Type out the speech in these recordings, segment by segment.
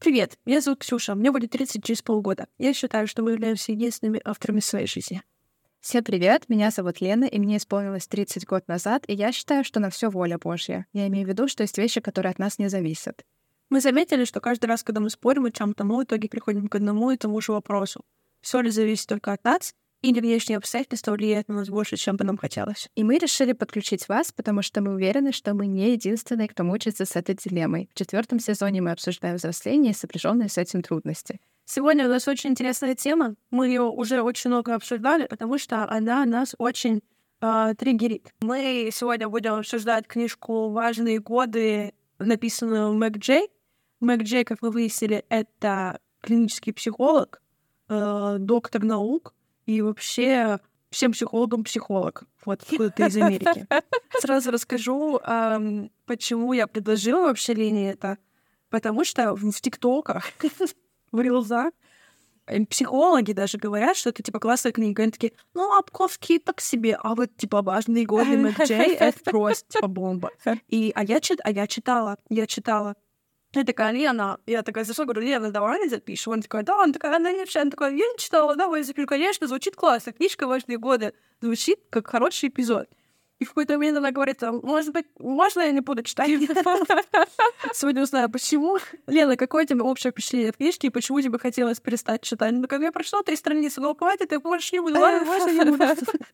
Привет, меня зовут Ксюша, мне будет 30 через полгода. Я считаю, что мы являемся единственными авторами своей жизни. Всем привет, меня зовут Лена, и мне исполнилось 30 год назад, и я считаю, что на все воля Божья. Я имею в виду, что есть вещи, которые от нас не зависят. Мы заметили, что каждый раз, когда мы спорим о чем-то, мы в итоге приходим к одному и тому же вопросу. Все ли зависит только от нас, или внешние обстоятельства влияют на нас больше, чем бы нам хотелось. И мы решили подключить вас, потому что мы уверены, что мы не единственные, кто мучается с этой дилеммой. В четвертом сезоне мы обсуждаем взросление и сопряженные с этим трудности. Сегодня у нас очень интересная тема. Мы ее уже очень много обсуждали, потому что она нас очень э, триггерит. Мы сегодня будем обсуждать книжку «Важные годы», написанную Мэг Джей. Мэг Джей, как вы выяснили, это клинический психолог, э, доктор наук, и вообще всем психологам психолог. Вот откуда-то из Америки. Сразу расскажу, эм, почему я предложила вообще Лене это. Потому что в ТикТоках, в рилзах, психологи даже говорят, что это типа классная книга. Они такие, ну, Апковский так себе, а вот типа важные годы Джей, это просто типа бомба. И, а, я, чит, а я читала, я читала я такая, Лена, я такая зашла, говорю, Лена, давай запишем. Он такой, да, он такая, она не он такой, я не читала, давай запишу. Конечно, звучит классно, книжка «Важные годы» звучит как хороший эпизод. И в какой-то момент она говорит, может быть, можно я не буду читать? Сегодня узнаю, почему. Лена, какое тебе общее впечатление от книжки и почему тебе хотелось перестать читать? Ну, как я прочитала три страницы, ну, хватит, я больше не буду, ладно, больше не буду.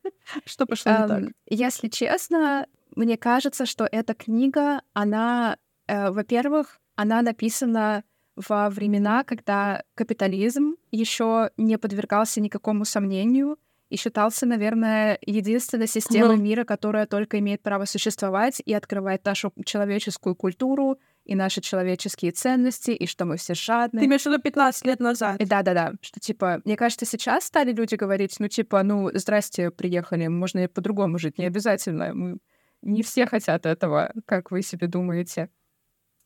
Что пошло не так? Если честно, мне кажется, что эта книга, она, э, во-первых, она написана во времена, когда капитализм еще не подвергался никакому сомнению и считался, наверное, единственной системой mm. мира, которая только имеет право существовать и открывает нашу человеческую культуру и наши человеческие ценности, и что мы все жадные. Ты имеешь в виду 15 лет назад? Да-да-да. Что, типа, мне кажется, сейчас стали люди говорить, ну, типа, ну, здрасте, приехали, можно и по-другому жить, не обязательно. Мы... Не все хотят этого, как вы себе думаете.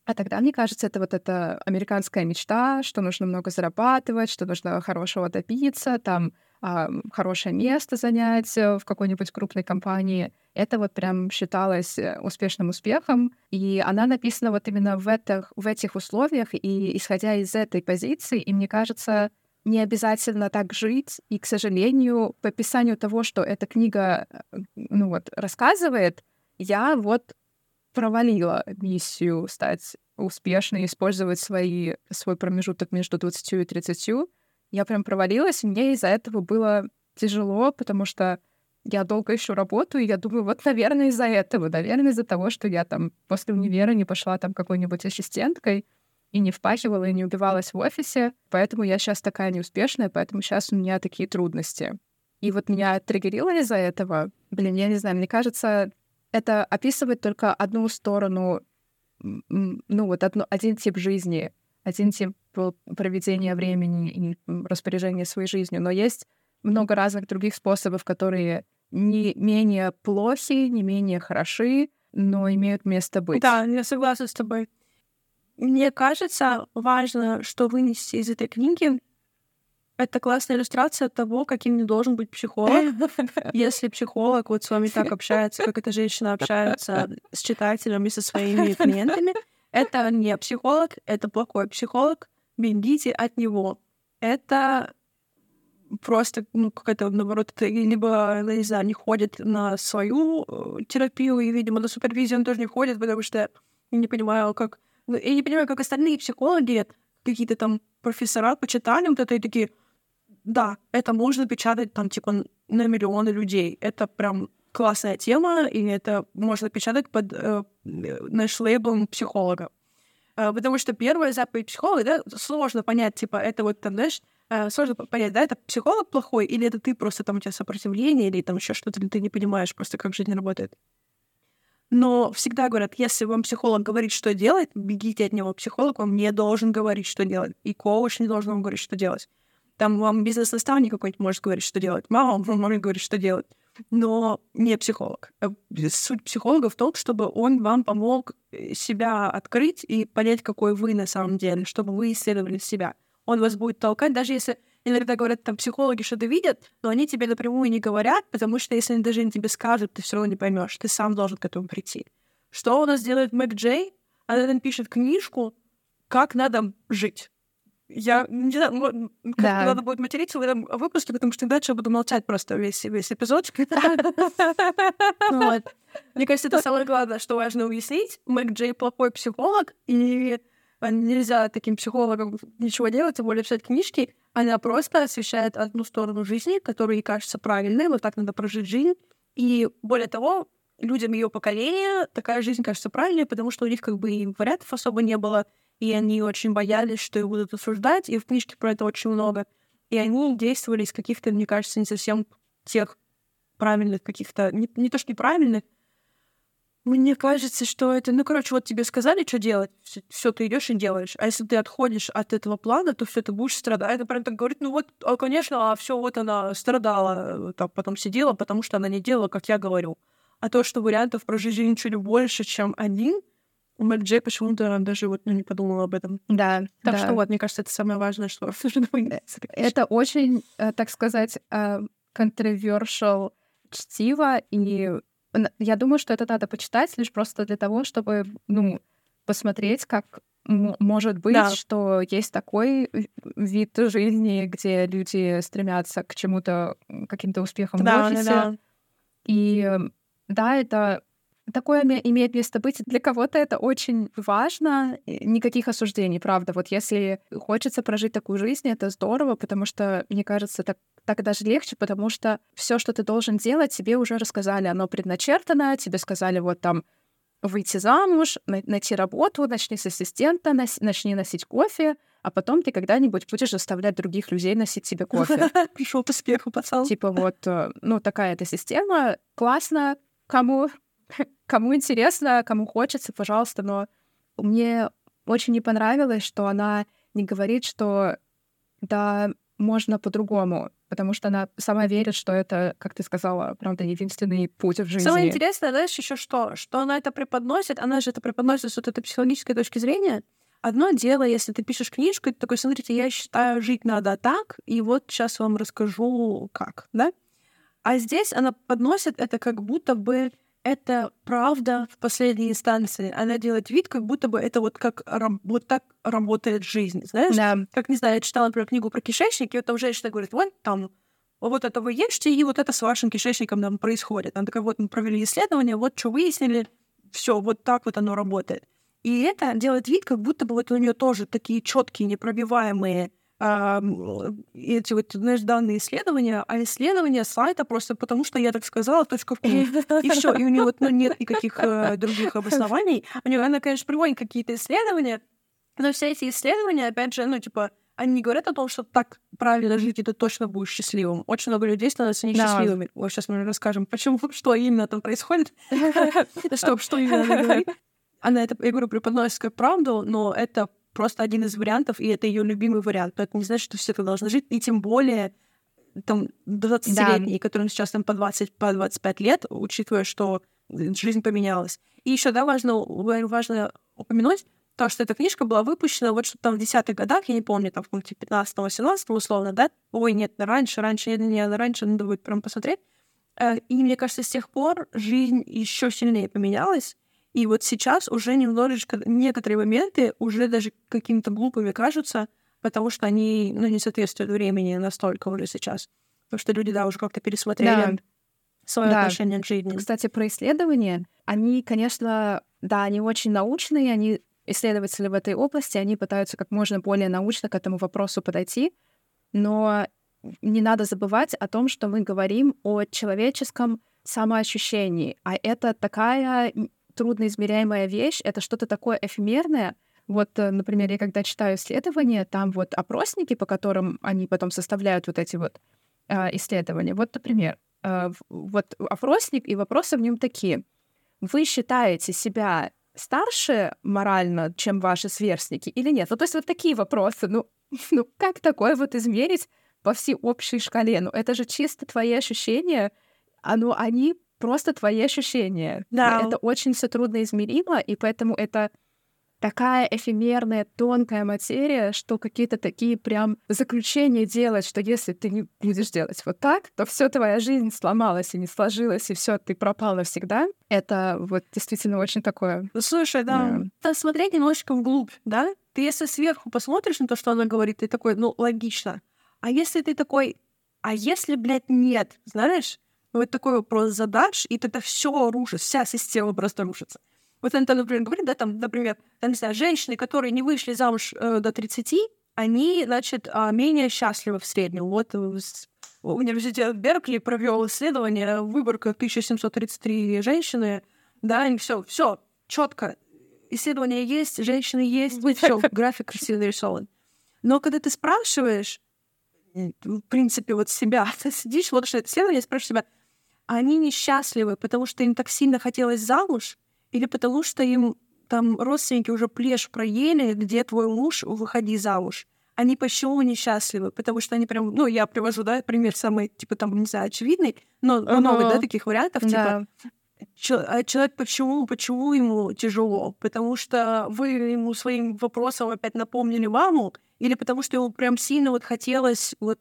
А тогда, мне кажется, это вот эта американская мечта, что нужно много зарабатывать, что нужно хорошего добиться, там а, хорошее место занять э, в какой-нибудь крупной компании. Это вот прям считалось э, успешным успехом. И она написана вот именно в этих, в этих условиях, и исходя из этой позиции, и мне кажется, не обязательно так жить. И, к сожалению, по описанию того, что эта книга э, ну вот, рассказывает, я вот провалила миссию стать успешной, использовать свои, свой промежуток между 20 и 30. Я прям провалилась, и мне из-за этого было тяжело, потому что я долго ищу работу, и я думаю, вот, наверное, из-за этого, наверное, из-за того, что я там после универа не пошла там какой-нибудь ассистенткой и не впахивала, и не убивалась в офисе, поэтому я сейчас такая неуспешная, поэтому сейчас у меня такие трудности. И вот меня триггерило из-за этого. Блин, я не знаю, мне кажется, это описывает только одну сторону, ну вот одно, один тип жизни, один тип проведения времени и распоряжения своей жизнью, но есть много разных других способов, которые не менее плохи, не менее хороши, но имеют место быть. Да, я согласна с тобой. Мне кажется, важно, что вынести из этой книги, это классная иллюстрация того, каким не должен быть психолог. Если психолог вот с вами так общается, как эта женщина общается с читателем и со своими клиентами, это не психолог, это плохой психолог. Бегите от него. Это просто, ну, какая-то, наоборот, это либо, не знаю, не ходит на свою э, терапию, и, видимо, на супервизию он тоже не ходит, потому что я не понимаю, как... Ну, я не понимаю, как остальные психологи, какие-то там профессора почитали вот это и такие, да, это можно печатать там типа на миллионы людей. Это прям классная тема, и это можно печатать под э, наш лейблом психолога. Э, потому что первая заповедь психолога, да, сложно понять, типа, это вот там, знаешь, э, сложно понять, да, это психолог плохой, или это ты просто там у тебя сопротивление, или там еще что-то, или ты не понимаешь просто, как жизнь работает. Но всегда говорят, если вам психолог говорит, что делать, бегите от него. Психолог вам не должен говорить, что делать. И коуч не должен вам говорить, что делать. Там вам бизнес-наставник какой-нибудь может говорить, что делать. Мама может говорить, что делать. Но не психолог. Э, суть психолога в том, чтобы он вам помог э, себя открыть и понять, какой вы на самом деле, чтобы вы исследовали себя. Он вас будет толкать, даже если иногда говорят, там, психологи что-то видят, но они тебе напрямую не говорят, потому что если они даже не тебе скажут, ты все равно не поймешь, ты сам должен к этому прийти. Что у нас делает Мэг Джей? Она пишет книжку, как надо жить. Я не знаю, Да. надо будет материться в этом выпуске, потому что дальше я буду молчать просто весь, весь эпизод. Мне кажется, это самое главное, что важно уяснить. Мэг Джей плохой психолог, и нельзя таким психологам ничего делать, тем более писать книжки. Она просто освещает одну сторону жизни, которая ей кажется правильной, вот так надо прожить жизнь. И более того, людям ее поколения такая жизнь кажется правильной, потому что у них как бы и вариантов особо не было, и они очень боялись, что их будут осуждать, и в книжке про это очень много. И они действовали из каких-то, мне кажется, не совсем тех правильных каких-то, не, не то что неправильных, мне кажется, что это, ну, короче, вот тебе сказали, что делать, все ты идешь и делаешь. А если ты отходишь от этого плана, то все ты будешь страдать. Это прям так говорит, ну вот, а, конечно, а все вот она страдала, так потом сидела, потому что она не делала, как я говорю. А то, что вариантов прожить жизнь чуть больше, чем один, Мэг Джей почему-то даже вот ну, не подумала об этом. Да, Так да. что вот, мне кажется, это самое важное, что. Это очень, э, так сказать, э, controversial чтиво, и я думаю, что это надо почитать лишь просто для того, чтобы, ну, посмотреть, как может быть, Да. что есть такой в- вид жизни, где люди стремятся к чему-то, каким-то успехам в Да, да, офисе. да. И э, да, это такое ме- имеет место быть. Для кого-то это очень важно. Никаких осуждений, правда. Вот если хочется прожить такую жизнь, это здорово, потому что, мне кажется, так, так даже легче, потому что все, что ты должен делать, тебе уже рассказали. Оно предначертано, тебе сказали вот там выйти замуж, най- найти работу, начни с ассистента, начни носить кофе, а потом ты когда-нибудь будешь заставлять других людей носить тебе кофе. Пришел к успеху, пацан. Типа вот, э, ну, такая эта система. Классно, кому, кому интересно, кому хочется, пожалуйста, но мне очень не понравилось, что она не говорит, что да, можно по-другому, потому что она сама верит, что это, как ты сказала, правда, единственный путь в жизни. Самое интересное, знаешь, еще что? Что она это преподносит, она же это преподносит с вот этой психологической точки зрения. Одно дело, если ты пишешь книжку, и ты такой, смотрите, я считаю, жить надо так, и вот сейчас вам расскажу, как, да? А здесь она подносит это как будто бы это правда в последней инстанции. Она делает вид, как будто бы это вот как вот так работает жизнь, знаешь? Да, Как, не знаю, я читала, например, книгу про кишечник, и вот там женщина говорит, вот там, вот это вы ешьте, и вот это с вашим кишечником там происходит. Она такая, вот мы провели исследование, вот что выяснили, все, вот так вот оно работает. И это делает вид, как будто бы вот у нее тоже такие четкие, непробиваемые м, эти вот, знаешь, данные исследования, а исследования сайта просто потому, что я так сказала, точка в И все, и у нее вот ну, нет никаких э, других обоснований. У нее, она, конечно, приводит какие-то исследования, но все эти исследования, опять же, ну, типа, они не говорят о том, что так правильно жить, и ты точно будешь счастливым. Очень много людей становятся Да. несчастливыми. Вот сейчас мы расскажем, почему, что именно там происходит. Что именно она говорит. Она это, я говорю, преподносит как правду, но это просто один из вариантов, и это ее любимый вариант. Но это не значит, что все так должны жить, и тем более там 20-летние, которым сейчас там по 20, по 25 лет, учитывая, что жизнь поменялась. И еще, да, важно, важно упомянуть, то, что эта книжка была выпущена вот что там в десятых годах, я не помню, там в пункте 15-18 условно, да? Ой, нет, раньше, раньше, не, не, раньше, надо будет прям посмотреть. Э, И мне кажется, с тех пор жизнь еще сильнее поменялась, и вот сейчас уже немножечко некоторые моменты уже даже какими-то глупыми кажутся, потому что они ну, не соответствуют времени настолько уже сейчас. Потому что люди, да, уже как-то пересмотрели Да. свое Да. отношение к жизни. Кстати, про исследования. Они, конечно, да, они очень научные, они исследователи в этой области, они пытаются как можно более научно к этому вопросу подойти, но не надо забывать о том, что мы говорим о человеческом самоощущении, а это такая трудноизмеряемая вещь, это что-то такое эфемерное. Вот, э, например, я когда читаю исследования, там вот опросники, по которым они потом составляют вот эти вот а, исследования. Вот, например, э, вот опросник, и вопросы в нем такие. Вы считаете себя старше морально, чем ваши сверстники или нет? Ну, то есть вот такие вопросы. Ну, ну как такое вот измерить по всей общей шкале? Ну, это же чисто твои ощущения, а, ну, они просто твои ощущения. Да. Это очень все трудно измеримо, и поэтому это такая эфемерная, тонкая материя, что какие-то такие прям заключения делать, что если ты не будешь делать вот так, то все твоя жизнь сломалась и не сложилась, и все, ты пропал навсегда. Это вот действительно очень такое. Слушай, да, да. смотреть немножечко вглубь, да? Ты если сверху посмотришь на то, что она говорит, ты такой, ну, логично. А если ты такой, а если, блядь, нет, знаешь? Вот такой вопрос задашь, и тогда все рушится, вся система просто рушится. Вот он например, говорит, да, там, например, там, не знаю, женщины, которые не вышли замуж э, до 30, они, значит, э, менее счастливы в среднем. Вот э, университет Беркли провел исследование, выборка 1733 женщины, да, и все, все четко. Исследования есть, женщины есть, все, график красиво нарисован. Но когда ты спрашиваешь, в принципе, вот себя, ты сидишь, вот что это исследование, спрашиваешь себя, они несчастливы, потому что им так сильно хотелось замуж, или потому что им там родственники уже плешь проели, где твой муж, выходи замуж. Они почему несчастливы? Потому что они прям, ну, я привожу, да, пример самый, типа, там, не знаю, очевидный, но uh-huh. много, да, таких вариантов, да. типа, человек почему, почему ему тяжело? Потому что вы ему своим вопросом опять напомнили маму, или потому что ему прям сильно вот хотелось вот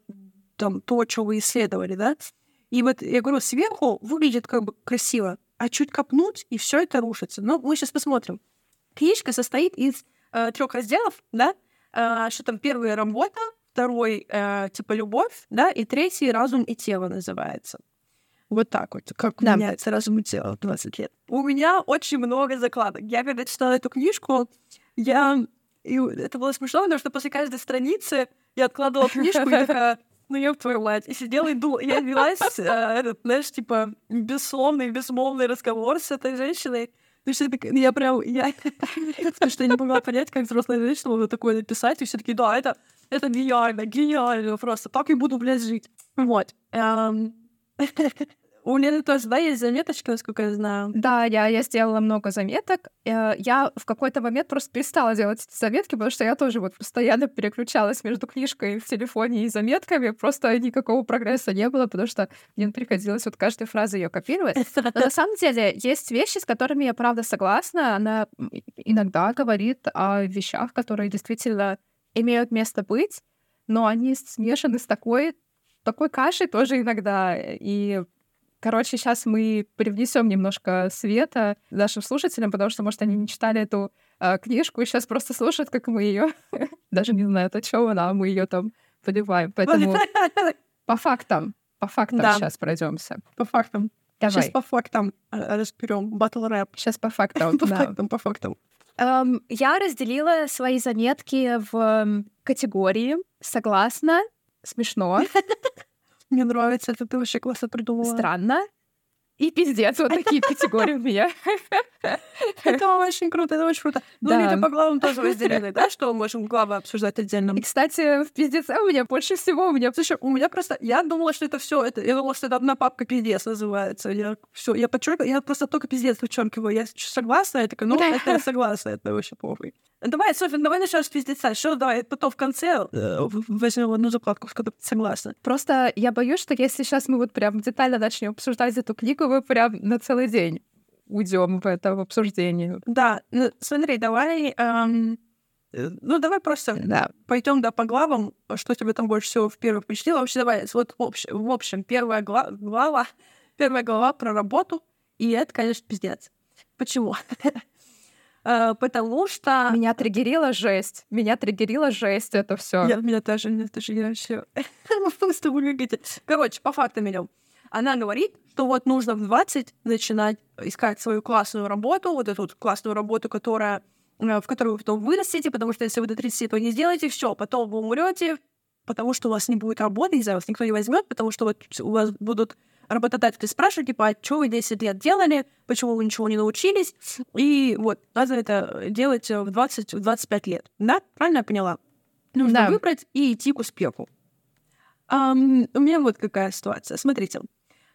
там то, что вы исследовали, да? И вот я говорю, сверху выглядит как бы красиво, а чуть копнуть, и все это рушится. Но мы сейчас посмотрим. Книжка состоит из э, трех разделов, да? Э, что там первый работа, второй э, типа любовь, да, и третий разум и тело называется. Вот так вот, как да. меняется разум и тело в 20 лет. У меня очень много закладок. Я когда читала эту книжку, я... И это было смешно, потому что после каждой страницы я откладывала книжку и такая, ну ёб твою мать. И сидела и думала, я велась, э, этот, знаешь, типа, бессловный, безмолвный разговор с этой женщиной. То есть я прям, я, потому что я не могла понять, как взрослая женщина могла такое написать, и все таки да, это, это гениально, гениально просто, так и буду, блядь, жить. Вот. Эм, у Лены тоже, да, есть заметочки, насколько я знаю? Да, я, я сделала много заметок. Э, я в какой-то момент просто перестала делать эти заметки, потому что я тоже вот постоянно переключалась между книжкой в телефоне и заметками. Просто никакого прогресса не было, потому что мне приходилось вот каждой фразы ее копировать. Но на самом деле есть вещи, с которыми я правда согласна. Она иногда говорит о вещах, которые действительно имеют место быть, но они смешаны с такой такой кашей тоже иногда. И Короче, сейчас мы привнесем немножко света нашим слушателям, потому что, может, они не читали эту э, книжку и сейчас просто слушают, как мы ее даже не знают, о чем она, а мы ее там поливаем. Поэтому по фактам, по фактам да. сейчас пройдемся. По фактам. Давай. Сейчас по фактам э, разберем. Батл рэп. Сейчас по фактам. по фактам, по фактам. Um, я разделила свои заметки в категории согласна, смешно, Мне нравится, это ты вообще классно придумала. Странно. И пиздец, вот такие категории у меня. Это очень круто, это очень круто. Ну, они по главам тоже разделены, да, что мы можем главы обсуждать отдельно. И, кстати, в пиздеце у меня больше всего, у меня... Слушай, у меня просто... Я думала, что это все, это... я думала, что это одна папка пиздец называется. Я все, я подчеркиваю, я просто только пиздец подчеркиваю. Я согласна, я такая, ну, это согласна, это вообще похуй. Давай, Софья, давай начнем с пиздеца. Что, давай, потом в конце э, возьмем одну закладку, в которой согласна. Просто я боюсь, что если сейчас мы вот прям детально начнем обсуждать эту книгу, мы прям на целый день уйдем в это обсуждение. Да, ну, смотри, давай... Эм... Ну, давай просто да. пойдем да, по главам, что тебе там больше всего в первых впечатлило. Вообще, давай, вот в общем, в общем первая гла- глава, первая глава про работу, и это, конечно, пиздец. Почему? Э, потому что... Меня триггерила жесть. Меня триггерила жесть это все. Я, меня тоже, меня тоже, я все. Просто вы Короче, по фактам идем. Она говорит, что вот нужно в 20 начинать искать свою классную работу, вот эту вот классную работу, которая э, в которую вы потом вырастете, потому что если вы до 30 этого не сделаете, все, потом вы умрете, потому что у вас не будет работы, и за вас никто не возьмет, потому что вот у вас будут работодатели спрашивают, типа, а что вы 10 лет делали, почему вы ничего не научились, и вот, надо это делать в 20-25 лет. Да? Правильно я поняла? Нужно да. выбрать и идти к успеху. Um, у меня вот какая ситуация. Смотрите.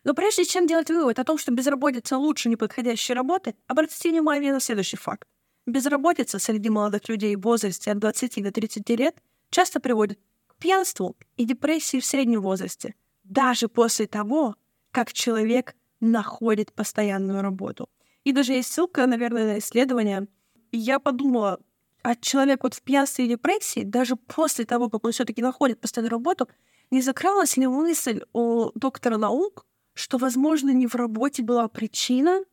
Но прежде чем делать вывод о том, что безработица лучше неподходящей работы, обратите внимание на следующий факт. Безработица среди молодых людей в возрасте от 20 до 30 лет часто приводит к пьянству и депрессии в среднем возрасте, даже после того, как человек находит постоянную работу. И даже есть ссылка, наверное, на исследование. Я подумала, а человек вот в пьянстве и депрессии, даже после того, как он все таки находит постоянную работу, не закралась ли мысль у доктора наук, что, возможно, не в работе была причина,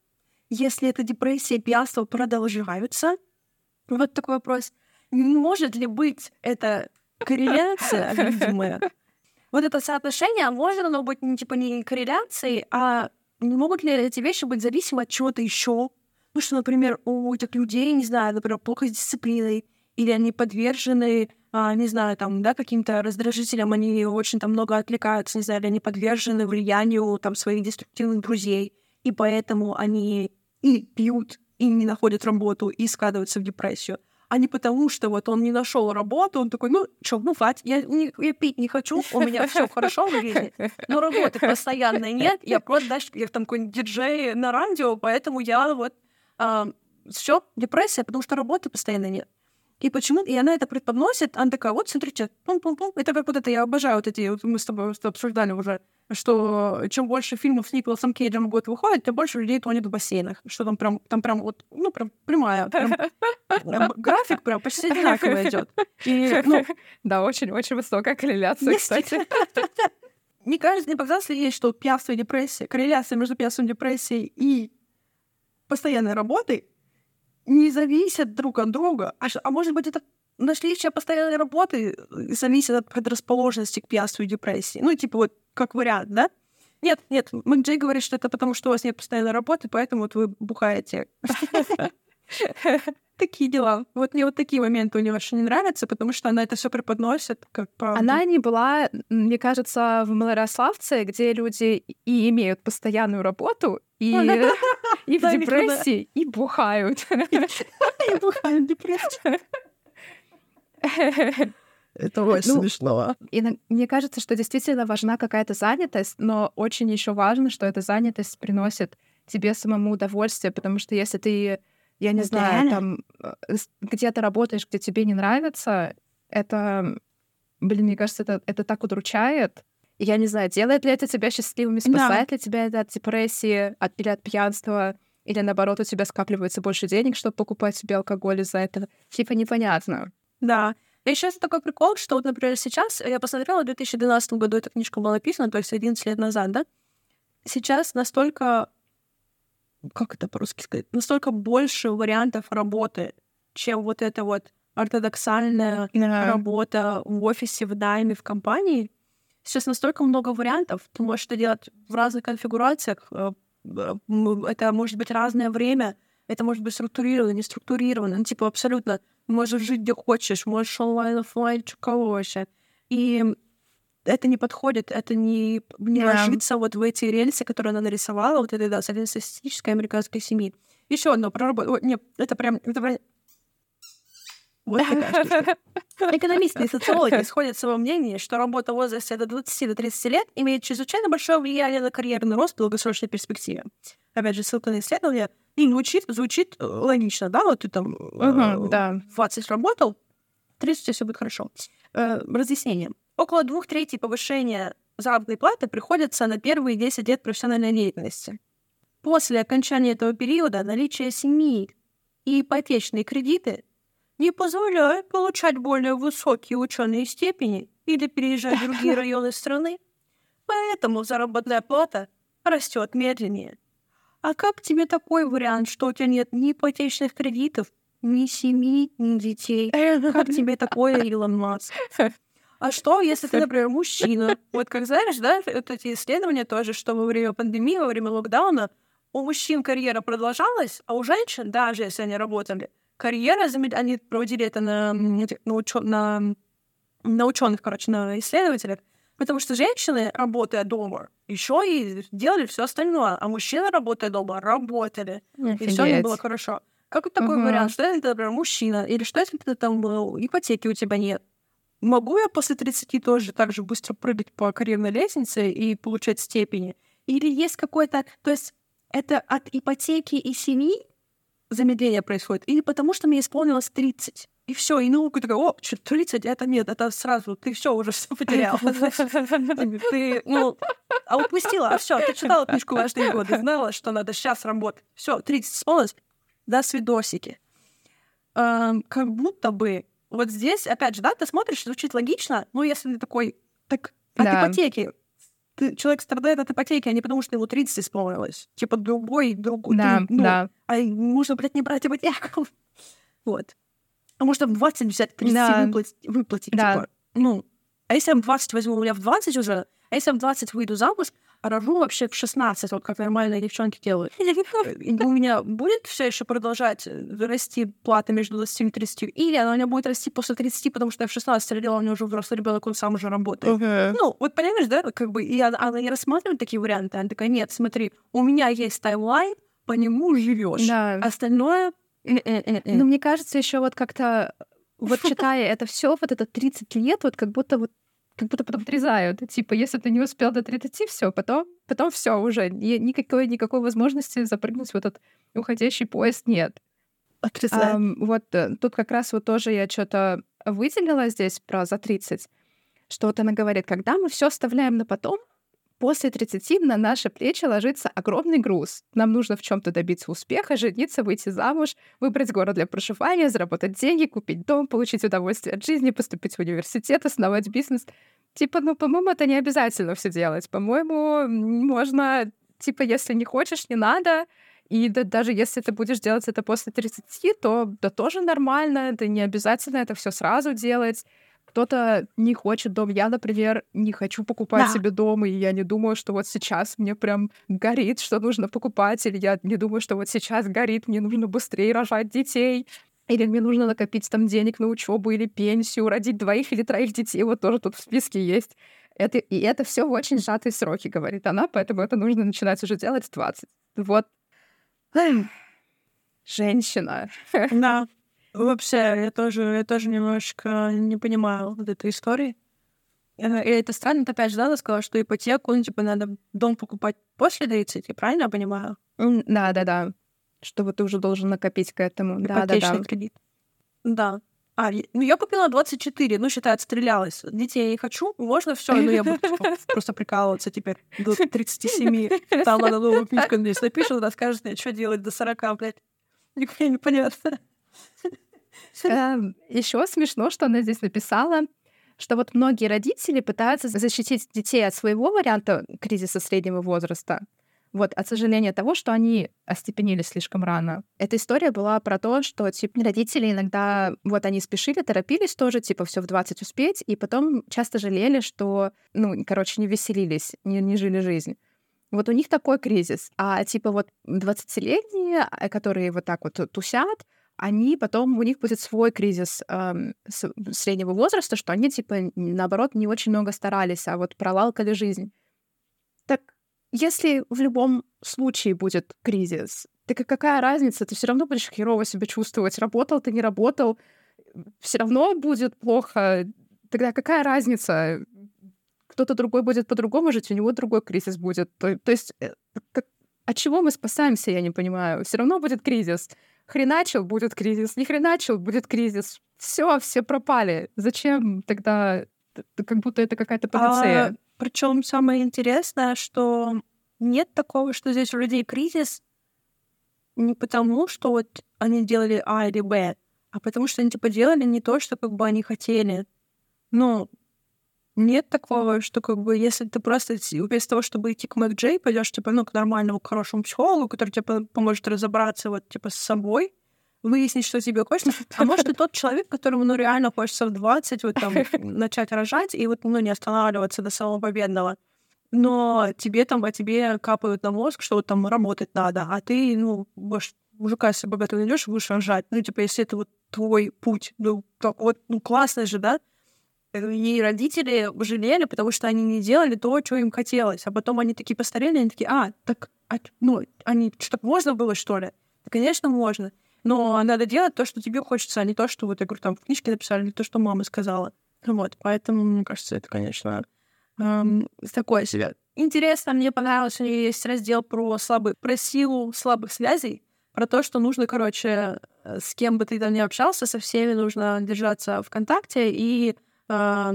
если эта депрессия и пьянство продолжаются? Вот такой вопрос. Не может ли быть это корреляция видимая? Вот это соотношение, а может оно быть не типа не корреляцией, а не могут ли эти вещи быть зависимы от чего-то еще? Ну что, например, у этих людей, не знаю, например, плохо с дисциплиной, или они подвержены, а, не знаю, там, да, каким-то раздражителям, они очень там много отвлекаются, не знаю, или они подвержены влиянию там своих деструктивных друзей, и поэтому они и пьют, и не находят работу, и складываются в депрессию а не потому, что вот он не нашел работу, он такой, ну, что, ну, хватит, я, не, я пить не хочу, у меня все хорошо в жизни, но работы постоянно нет, я просто, знаешь, я там какой-нибудь диджей на радио, поэтому я вот а, все, депрессия, потому что работы постоянно нет. И почему и она это преподносит, она такая, вот, смотрите, пум-пум-пум. Это как вот это, я обожаю вот эти, вот мы с тобой обсуждали уже, что чем больше фильмов с Николасом Кейджем в год выходит, тем больше людей тонет в бассейнах. Что там прям, там прям вот, ну, прям прямая, прям, прям, график прям почти одинаково идет. И, ну, да, очень-очень высокая корреляция, кстати. Мне кажется, не показалось ли есть, что пьянство и депрессия, корреляция между пьянством и депрессией и постоянной работой не зависят друг от друга. А, а может быть, это наличие постоянной работы э, зависит от предрасположенности к пьянству и депрессии. Ну, типа вот как вариант, да? Нет, нет, Мэг Джей говорит, что это потому, что у вас нет постоянной работы, поэтому вот вы бухаете. Такие дела. Вот мне вот такие моменты у нее очень не нравятся, потому что она это все преподносит как правду. Она не была, мне кажется, в Малорославце, где люди и имеют постоянную работу, и, и в депрессии, и бухают. И бухают депрессию. Это очень ну, смешно. И мне кажется, что действительно важна какая-то занятость, но очень еще важно, что эта занятость приносит тебе самому удовольствие, потому что если ты, я не это знаю, реально? там э, где-то работаешь, где тебе не нравится, это, блин, мне кажется, это, это так удручает. И я не знаю, делает ли это тебя счастливым, спасает да. ли тебя это от депрессии от, или от пьянства, или наоборот, у тебя скапливается больше денег, чтобы покупать себе алкоголь из-за этого. Типа непонятно. Да. И еще такой прикол, что вот, например, сейчас, я посмотрела, в 2012 году эта книжка была написана, то есть 11 лет назад, да? Сейчас настолько, как это по-русски сказать, настолько больше вариантов работы, чем вот эта вот ортодоксальная yeah. работа в офисе, в найме, в компании. Сейчас настолько много вариантов. Ты можешь это делать в разных конфигурациях. Э, это может быть разное время, это может быть структурировано, не структурировано. Ну, типа абсолютно можешь жить где хочешь, можешь онлайн, офлайн, что вообще. И это не подходит, это не, не yeah. ложится вот в эти рельсы, которые она нарисовала, вот этой, да, среднестатистической американской семьи. Еще одно про работу. Нет, это прям... Это прям... Вот Экономисты и социологи сходятся во мнении, что работа в возрасте до 20 до 30 лет имеет чрезвычайно большое влияние на карьерный рост в долгосрочной перспективе. Опять же, ссылка на исследование. И звучит, звучит э, логично, да? Вот ты там uh-huh, э, да. 20 работал, 30 все будет хорошо. Э, разъяснение. Около двух третей повышения заработной платы приходится на первые 10 лет профессиональной деятельности. После окончания этого периода наличие семьи и ипотечные кредиты не позволяют получать более высокие ученые степени или переезжать в другие районы страны, поэтому заработная плата растет медленнее. А как тебе такой вариант, что у тебя нет ни ипотечных кредитов, ни семьи, ни детей? Как тебе такое, Илон Маск? А что, если ты, например, мужчина? Вот как знаешь, да, вот эти исследования тоже, что во время пандемии, во время локдауна у мужчин карьера продолжалась, а у женщин, даже если они работали, карьера, они проводили это на, на, учё, на, на ученых, короче, на исследователях, Потому что женщины, работая дома, еще и делали все остальное, а мужчины, работая дома, работали. Офигеть. И все не было хорошо. Как вот такой угу. вариант? Что если ты, например, мужчина? Или что если ты там э, ипотеки у тебя нет? Могу я после 30 тоже так же быстро прыгать по карьерной лестнице и получать степени? Или есть какой-то... То есть это от ипотеки и семьи замедление происходит? Или потому что мне исполнилось 30? и все, и наука такая, о, что 30, это нет, это сразу, ты все уже все потерял. Ты, ну, а упустила, а все, ты читала книжку «Важные годы», знала, что надо сейчас работать. Все, 30 исполнилось, до свидосики. э, как будто бы вот здесь, опять же, да, ты смотришь, звучит логично, но если ты такой, так от Да. ипотеки, ты, человек страдает от ипотеки, а не потому, что ему 30 исполнилось. Типа другой, другой. Да, ну, да. А можно, блядь, не брать ипотеку. Вот. А можно в 20 взять, 30 Да. выплатить, выплатить Да. типа. Ну, а если я в 20 возьму, у меня в 20 уже, а если я в 20 выйду замуж, рожу вообще в 16, вот как нормальные девчонки делают. У меня будет все еще продолжать э, расти плата между 20 и 30, или она у меня будет расти после 30, потому что я в 16 родила, у меня уже взрослый ребенок, он сам уже работает. Ну, вот понимаешь, да, как бы, и она, она не рассматривает такие варианты, она такая, нет, смотри, у меня есть таймлайн, по нему живешь. Да. Остальное... э-э-э-э». Ну, мне кажется, еще вот как-то, вот читая это все, вот это 30 лет, вот как будто вот как будто потом отрезают. Типа, если ты не успел до 30, все, потом, потом все уже. Ни- Никакой, никакой возможности запрыгнуть в этот уходящий поезд нет. Отрицаю. Ам, вот э, тут как раз вот тоже я что-то выделила здесь про за 30, что вот она говорит, когда мы все оставляем на потом, после 30 на наши плечи ложится огромный груз. Нам нужно в чем то добиться успеха, жениться, выйти замуж, выбрать город для проживания, заработать деньги, купить дом, получить удовольствие от жизни, поступить в университет, основать бизнес. Типа, ну, по-моему, это не обязательно все делать. По-моему, можно, типа, если не хочешь, не надо. И да- даже если ты будешь делать это после 30, то да тоже нормально, это не обязательно это все сразу делать. Кто-то не хочет дом. Я, например, не хочу покупать Да. себе дом, и я не думаю, что вот сейчас мне прям горит, что нужно покупать, или я не думаю, что вот сейчас горит, мне нужно быстрее рожать детей, или мне нужно накопить там денег на учебу или пенсию, родить двоих или троих детей, вот тоже тут в списке есть. Это, и это все в очень сжатые сроки, говорит она, поэтому это нужно начинать уже делать в 20. Вот. Женщина. Да. Вообще, я тоже, я тоже немножко не понимаю вот этой истории. Э, И это странно, ты опять же, да, сказала, что ипотеку, ну, типа, надо дом покупать после 30, правильно я понимаю? М, Да-да-да. Что вот ты уже должен накопить к этому. Да-да-да. Ипотечный кредит. Да. А, ну я купила 24, ну, считай, отстрелялась. Детей я не хочу, можно все, ну я буду типа, просто прикалываться теперь до 37. Там она новую книжку здесь напишет, расскажет мне, что делать до 40, блядь. Нихуя непонятно. Еще смешно, что она здесь написала, что вот многие родители пытаются защитить детей от своего варианта кризиса среднего возраста, вот, от сожаления того, что они остепенились слишком рано. Эта история была про то, что, типа, родители иногда, вот, они спешили, торопились тоже, типа, все в 20 успеть, и потом часто жалели, что, ну, короче, не веселились, не, не жили жизнь. Вот у них такой кризис. А, типа, вот 20-летние, а, которые вот так вот тусят, они потом, у них будет свой кризис с- среднего возраста, что они, типа, наоборот, не очень много старались, а вот пролалкали жизнь. Так если в любом случае будет кризис, так какая разница? Ты все равно будешь херово себя чувствовать. Работал ты, не работал, все равно будет плохо. Тогда какая разница? Кто-то другой будет по-другому жить, у него другой кризис будет. То, то есть э, как- от чего мы спасаемся, я не понимаю. Все равно будет кризис. Хреначил, будет кризис. Не хреначил, будет кризис. Все, все пропали. Зачем тогда? Как будто это какая-то панацея. Причем самое интересное, что нет такого, что здесь у людей кризис не потому, что вот они делали А или Б, а потому что они типа делали не то, что как бы они хотели. Ну, нет такого, что как бы если ты просто вместо того, чтобы идти к Мэг Джей, пойдешь типа, ну, к нормальному, к хорошему психологу, который тебе по- поможет разобраться вот типа с собой, выяснить, что тебе хочется. А может, и тот человек, которому, ну, реально хочется в 20 вот там начать рожать и вот, ну, не останавливаться до самого победного. Но тебе там, а тебе капают на мозг, что вот там работать надо, а ты, ну, будешь мужика себе богатого найдешь, будешь рожать. Ну, типа, если это вот твой путь, ну, так вот, ну, классно же, да? И родители жалели, потому что они не делали то, что им хотелось. А потом они такие постарели, они такие, а, так, а, ну, они, что, можно было, что ли? Да, конечно, можно. Но надо делать то, что тебе хочется, а не то, что, вот я говорю, там в книжке написали, или то, что мама сказала. Вот, поэтому, мне кажется, это, конечно, эм, такое себе. Интересно, мне понравился, есть раздел про слабый, про силу слабых связей, про то, что нужно, короче, э, с кем бы ты там ни общался, со всеми нужно держаться в контакте и э,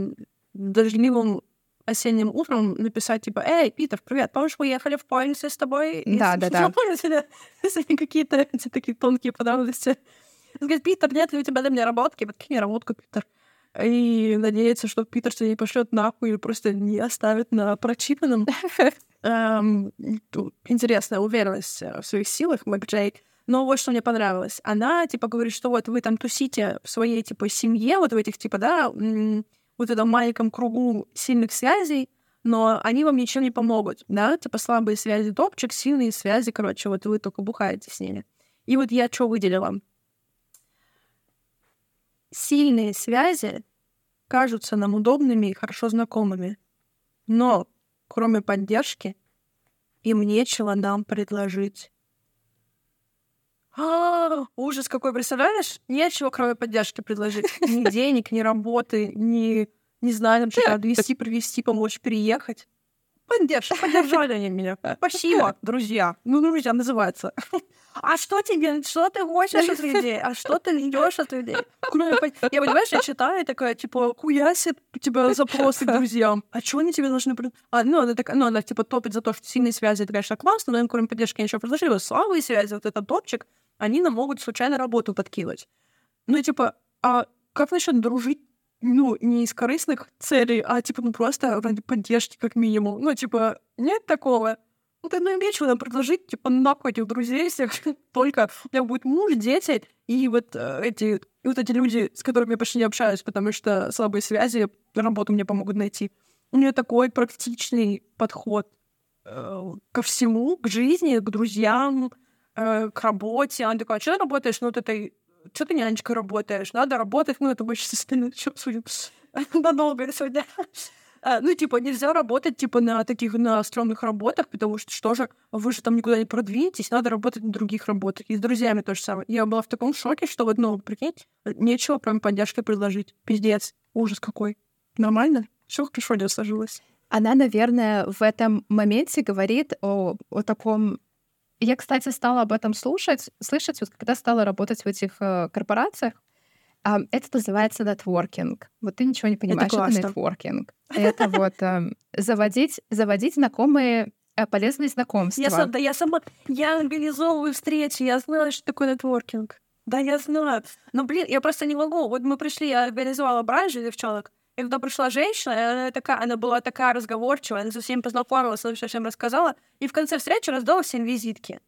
дождливым осенним утром написать, типа, «Эй, Питер, привет, помнишь, мы ехали в поезде с тобой?» И Да, да, да. Помните, какие-то такие тонкие подробности. Он говорит, Питер, нет ли у тебя для меня работки? Подкинь мне работку, Питер. И надеется, что Питер тебя не пошлет нахуй или просто не оставит на прочитанном. Интересная уверенность в своих силах, Мэг Джей. Но вот что мне понравилось. Она, типа, говорит, что вот вы там тусите в своей, типа, семье, вот в этих, типа, да, вот этом маленьком кругу сильных связей, но они вам ничем не помогут, да, типа слабые связи топчик, сильные связи, короче, вот вы только бухаете с ними. И вот я что выделила? Сильные связи кажутся нам удобными и хорошо знакомыми, но кроме поддержки им нечего нам предложить. А, ужас какой, представляешь? Нечего, кроме поддержки, предложить. Ни денег, ни работы, ни, не знаю, там что-то отвезти, привезти, помочь переехать. Поддержка, поддержали они меня. Спасибо, друзья. Ну, друзья называется. А что тебе, что ты хочешь от людей? А что ты ждешь от людей? Я, понимаешь, я читаю, такая, типа, хуяси, типа, запросы к друзьям. А что они тебе должны... А, ну, она такая, ну, она, типа, топит за то, что сильные связи, это, конечно, классно, но им, кроме поддержки, я еще предложила слабые связи, вот этот топчик, они нам могут случайно работу подкидывать. Ну, типа, а как насчет дружить ну, не из корыстных целей, а, типа, ну, просто ради поддержки, как минимум. Ну, типа, нет такого. Ну, ты ну, нечего нам предложить, типа, нахуй этих друзей всех. Только у меня будет муж, дети, и вот э, эти, и вот эти люди, с которыми я почти не общаюсь, потому что слабые связи работу мне помогут найти. У нее такой практичный подход э, ко всему, к жизни, к друзьям, э, к работе. Она такая, а что ты работаешь? Ну, вот этой что ты нянечкой работаешь? Надо работать, ну, это больше состояние, что судим. Надолго сегодня. А, ну, типа, нельзя работать, типа, на таких, на стрёмных работах, потому что что же, вы же там никуда не продвинетесь, надо работать на других работах. И с друзьями то же самое. Я была в таком шоке, что вот, ну, прикиньте, нечего прям поддержки предложить. Пиздец. Ужас какой. Нормально? Все хорошо не сложилось. Она, наверное, в этом моменте говорит о, о таком я, кстати, стала об этом слушать, слышать, вот когда стала работать в этих э, корпорациях. Э, это называется нетворкинг. Вот ты ничего не понимаешь, это, это нетворкинг. Это вот э, заводить, заводить знакомые э, полезные знакомства. Я, сам, да, я сама, я организовываю встречи, я знала, что такое нетворкинг. Да, я знаю. Но, блин, я просто не могу. Вот мы пришли, я организовала бранж для девчонок, и когда пришла женщина, она, такая, она была такая разговорчивая, она со всеми познакомилась, она все всем рассказала, и в конце встречи раздала всем визитки.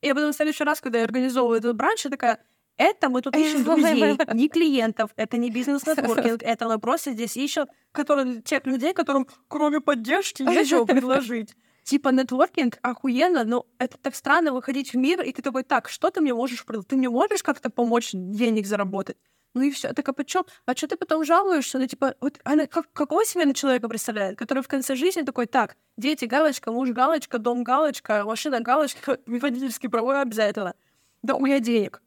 И потом в следующий раз, когда я организовываю этот бранч, я такая, это мы тут ищем друзей, не клиентов, это не бизнес-нетворкинг, это мы просто здесь ищем которые, тех людей, которым кроме поддержки нечего предложить. Типа нетворкинг охуенно, но это так странно выходить в мир, и ты такой, так, что ты мне можешь? Ты мне можешь как-то помочь денег заработать? Ну и все. Так а почему? А что ты потом жалуешься? Ну, типа, вот она как, какого себе человека представляет, который в конце жизни такой, так, дети, галочка, муж, галочка, дом, галочка, машина, галочка, водительский права обязательно. Да у меня денег.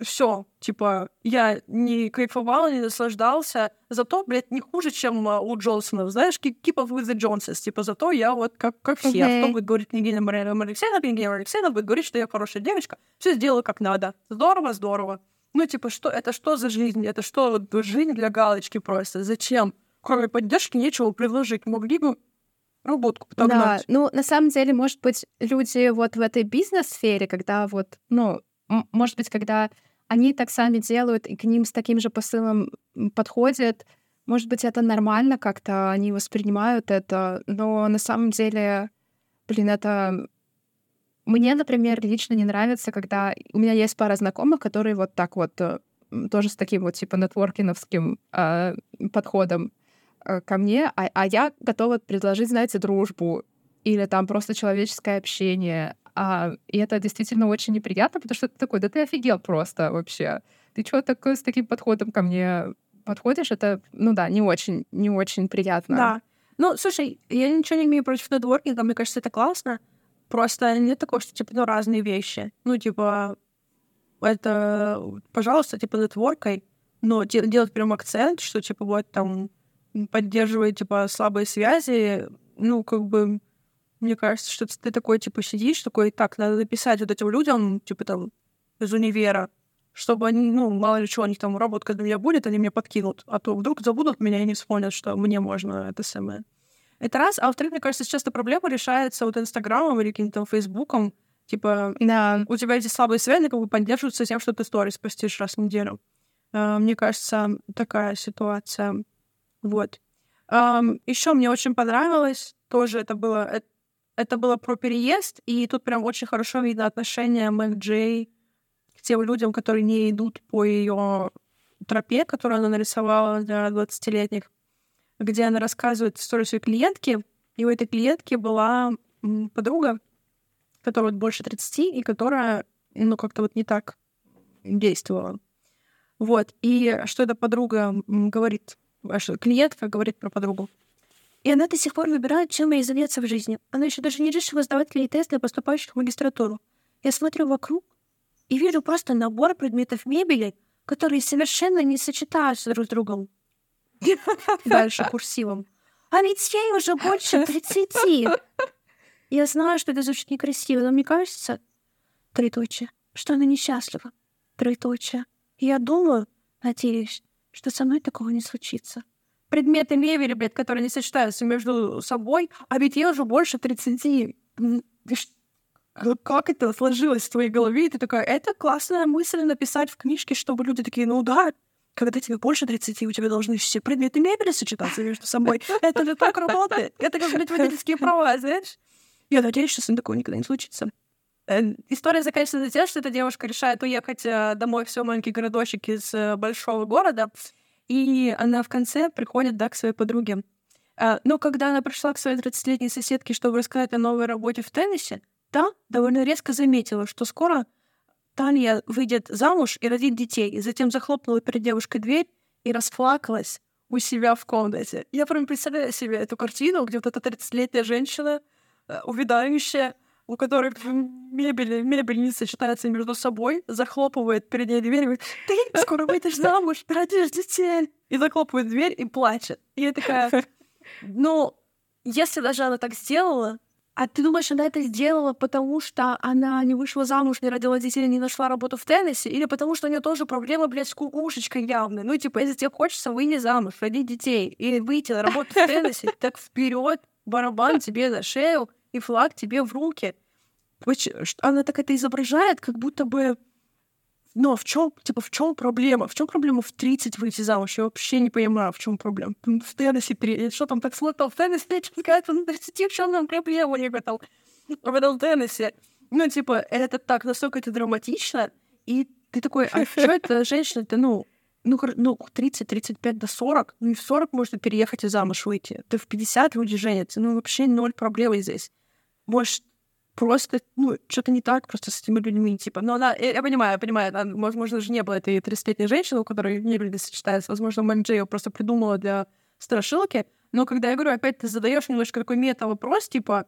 Все, типа, я не кайфовал, не наслаждался, зато, блядь, не хуже, чем uh, у Джонсонов, знаешь, keep up with the Johnsons, типа, зато я вот как, как все. Okay. А кто будет говорить Княгиня Мария Алексеевна, Княгиня Алексеевна будет говорить, что я хорошая девочка, все сделаю как надо. Здорово, здорово. Ну, типа, что это что за жизнь? Это что, вот, жизнь для галочки просто? Зачем? Кроме поддержки нечего предложить. Могли бы работку подогнать. Да, ну, на самом деле, может быть, люди вот в этой бизнес-сфере, когда вот, ну, может быть, когда они так сами делают, и к ним с таким же посылом подходят, может быть, это нормально как-то, они воспринимают это, но на самом деле, блин, это мне, например, лично не нравится, когда у меня есть пара знакомых, которые вот так вот э, тоже с таким вот типа нетворкиновским э, подходом э, ко мне, а, а я готова предложить, знаете, дружбу или там просто человеческое общение. А, и это действительно очень неприятно, потому что ты такой, да ты офигел просто вообще. Ты что такое с таким подходом ко мне подходишь? Это, ну да, не очень, не очень приятно. Да. Ну, слушай, я ничего не имею против нетворкинга, мне кажется, это классно. Просто нет такого, что, типа, ну, разные вещи. Ну, типа, это, пожалуйста, типа, нетворкой, но делать прям акцент, что, типа, вот там поддерживает, типа, слабые связи, ну, как бы, мне кажется, что ты такой, типа, сидишь, такой, так, надо написать вот этим людям, типа, там, из универа, чтобы они, ну, мало ли чего, у них там работа для меня будет, они мне подкинут, а то вдруг забудут меня и не вспомнят, что мне можно это самое. Это раз. А во-вторых, мне кажется, сейчас эта проблема решается вот Инстаграмом или каким-то Фейсбуком. Типа, Да. у тебя эти слабые связи как бы поддерживаются тем, что ты сторис постишь раз в неделю. А, Мне кажется, такая ситуация. Вот. Еще мне очень понравилось, тоже это было, э- это было про переезд, и тут прям очень хорошо видно отношение Мэг Джей к тем людям, которые не идут по ее тропе, которую она нарисовала для 20-летних, где она рассказывает историю своей клиентки, и у этой клиентки была подруга, которая вот больше 30, и которая, ну, как-то вот не так действовала. Вот. И что эта подруга говорит, а что клиентка говорит про подругу. И она до сих пор выбирает, чем ей заняться в жизни. Она еще даже не решила сдавать ли тест для поступающих в магистратуру. Я смотрю вокруг и вижу просто набор предметов мебели, которые совершенно не сочетаются друг с другом. Дальше курсивом. А ведь ей уже больше 30. Я знаю, что это звучит некрасиво, но мне кажется, троеточие, что она несчастлива. Троеточие. Я думаю, надеюсь, что со мной такого не случится. Предметы мебели, блядь, которые не сочетаются между собой, а ведь ей уже больше 30. М, ты ш- к- Как это сложилось в твоей голове? И ты такая, это классная мысль написать в книжке, чтобы люди такие, ну да, когда тебе больше 30, у тебя должны все предметы мебели сочетаться между собой. Это же так работает. Это как, блядь, водительские права, знаешь? Я надеюсь, что с ним такого никогда не случится. Э, История заканчивается тем, что эта девушка решает уехать э, домой в свой маленький городочек из э, большого города, и она в конце приходит, да, к своей подруге. Но когда она пришла к своей 30-летней соседке, чтобы рассказать о новой работе в Теннессе, та довольно резко заметила, что скоро Таня выйдет замуж и родит детей, и затем захлопнула перед девушкой дверь и расплакалась у себя в комнате. Я прям представляю себе эту картину, где вот эта 30-летняя женщина, э, увядающая, у которой мебель, мебель не сочетается между собой, захлопывает перед ней дверь и говорит, ты скоро выйдешь замуж, родишь детей. И захлопывает дверь и плачет. И я такая, ну, если даже она так сделала, а ты думаешь, она это сделала, потому что она не вышла замуж, не родила детей, не нашла работу в Теннессе, или потому что у нее тоже проблема, блядь, с кукушечкой явная? Ну, типа, если тебе хочется выйти замуж, родить детей и выйти на работу в Теннессе, так вперед, барабан тебе на шею и флаг тебе в руки. Она так это изображает, как будто бы но в чем, типа, в чем проблема? В чем проблема в 30 выйти замуж? Я вообще не понимаю, в чем проблема. В Теннессе переедет. Что там так сложно? В Теннессе какая-то на 30, в чем там проблема? Я готов. В этом Теннессе. Ну, типа, это так, настолько это драматично. И ты такой, а что это женщина-то, ну, ну, ну, 30, 35 до 40, ну и в 40 можно переехать и замуж выйти. Ты в 50 люди женятся, ну вообще ноль проблем здесь. Может, просто, ну, что-то не так просто с этими людьми, типа. Но она, я, я понимаю, я понимаю, она, возможно, же не было этой 30-летней женщины, у которой не люди сочетаются. Возможно, Мэн её просто придумала для страшилки. Но когда я говорю, опять ты задаешь немножко такой мета-вопрос, типа,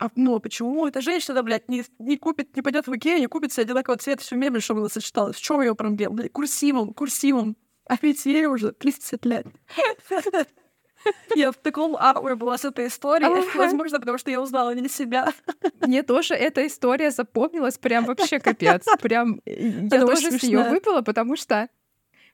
а, ну, а почему эта женщина, блядь, не, не купит, не пойдет в Икею, не купит себе одинакового цвета всю мебель, чтобы она сочеталась? В чем ее проблема? Блядь, курсивом, курсивом. А ведь ей уже 30 лет. Я в таком ауре была с этой историей. Возможно, потому что я узнала не себя. Мне тоже эта история запомнилась прям вообще капец. Прям я Она тоже с нее выпала, потому что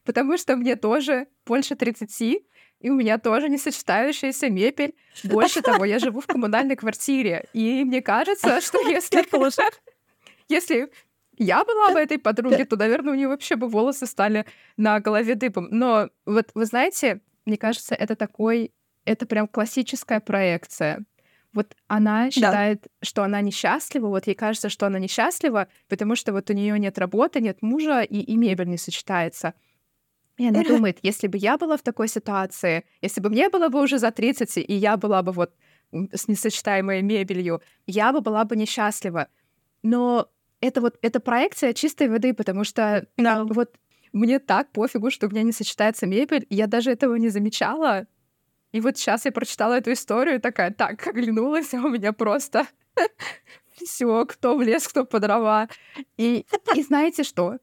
потому что мне тоже больше 30, и у меня тоже не сочетающаяся мебель. Больше того, я живу в коммунальной квартире, и мне кажется, что если если я была бы этой подруге, то, наверное, у нее вообще бы волосы стали на голове дыбом. Но вот вы знаете, мне кажется, это такой, это прям классическая проекция. Вот она считает, что она несчастлива, вот ей кажется, что она несчастлива, потому что вот у нее нет работы, нет мужа, и, и мебель не сочетается. И она думает, если бы я была в такой ситуации, если бы мне было бы уже за 30, и я была бы вот с несочетаемой мебелью, я бы была бы несчастлива. Но это вот эта проекция чистой воды, потому что Да. вот мне так пофигу, что у меня не сочетается мебель, я даже этого не замечала. И вот сейчас я прочитала эту историю такая, так, оглянулась, а у меня просто все, кто в лес, кто по дрова. И, и знаете что?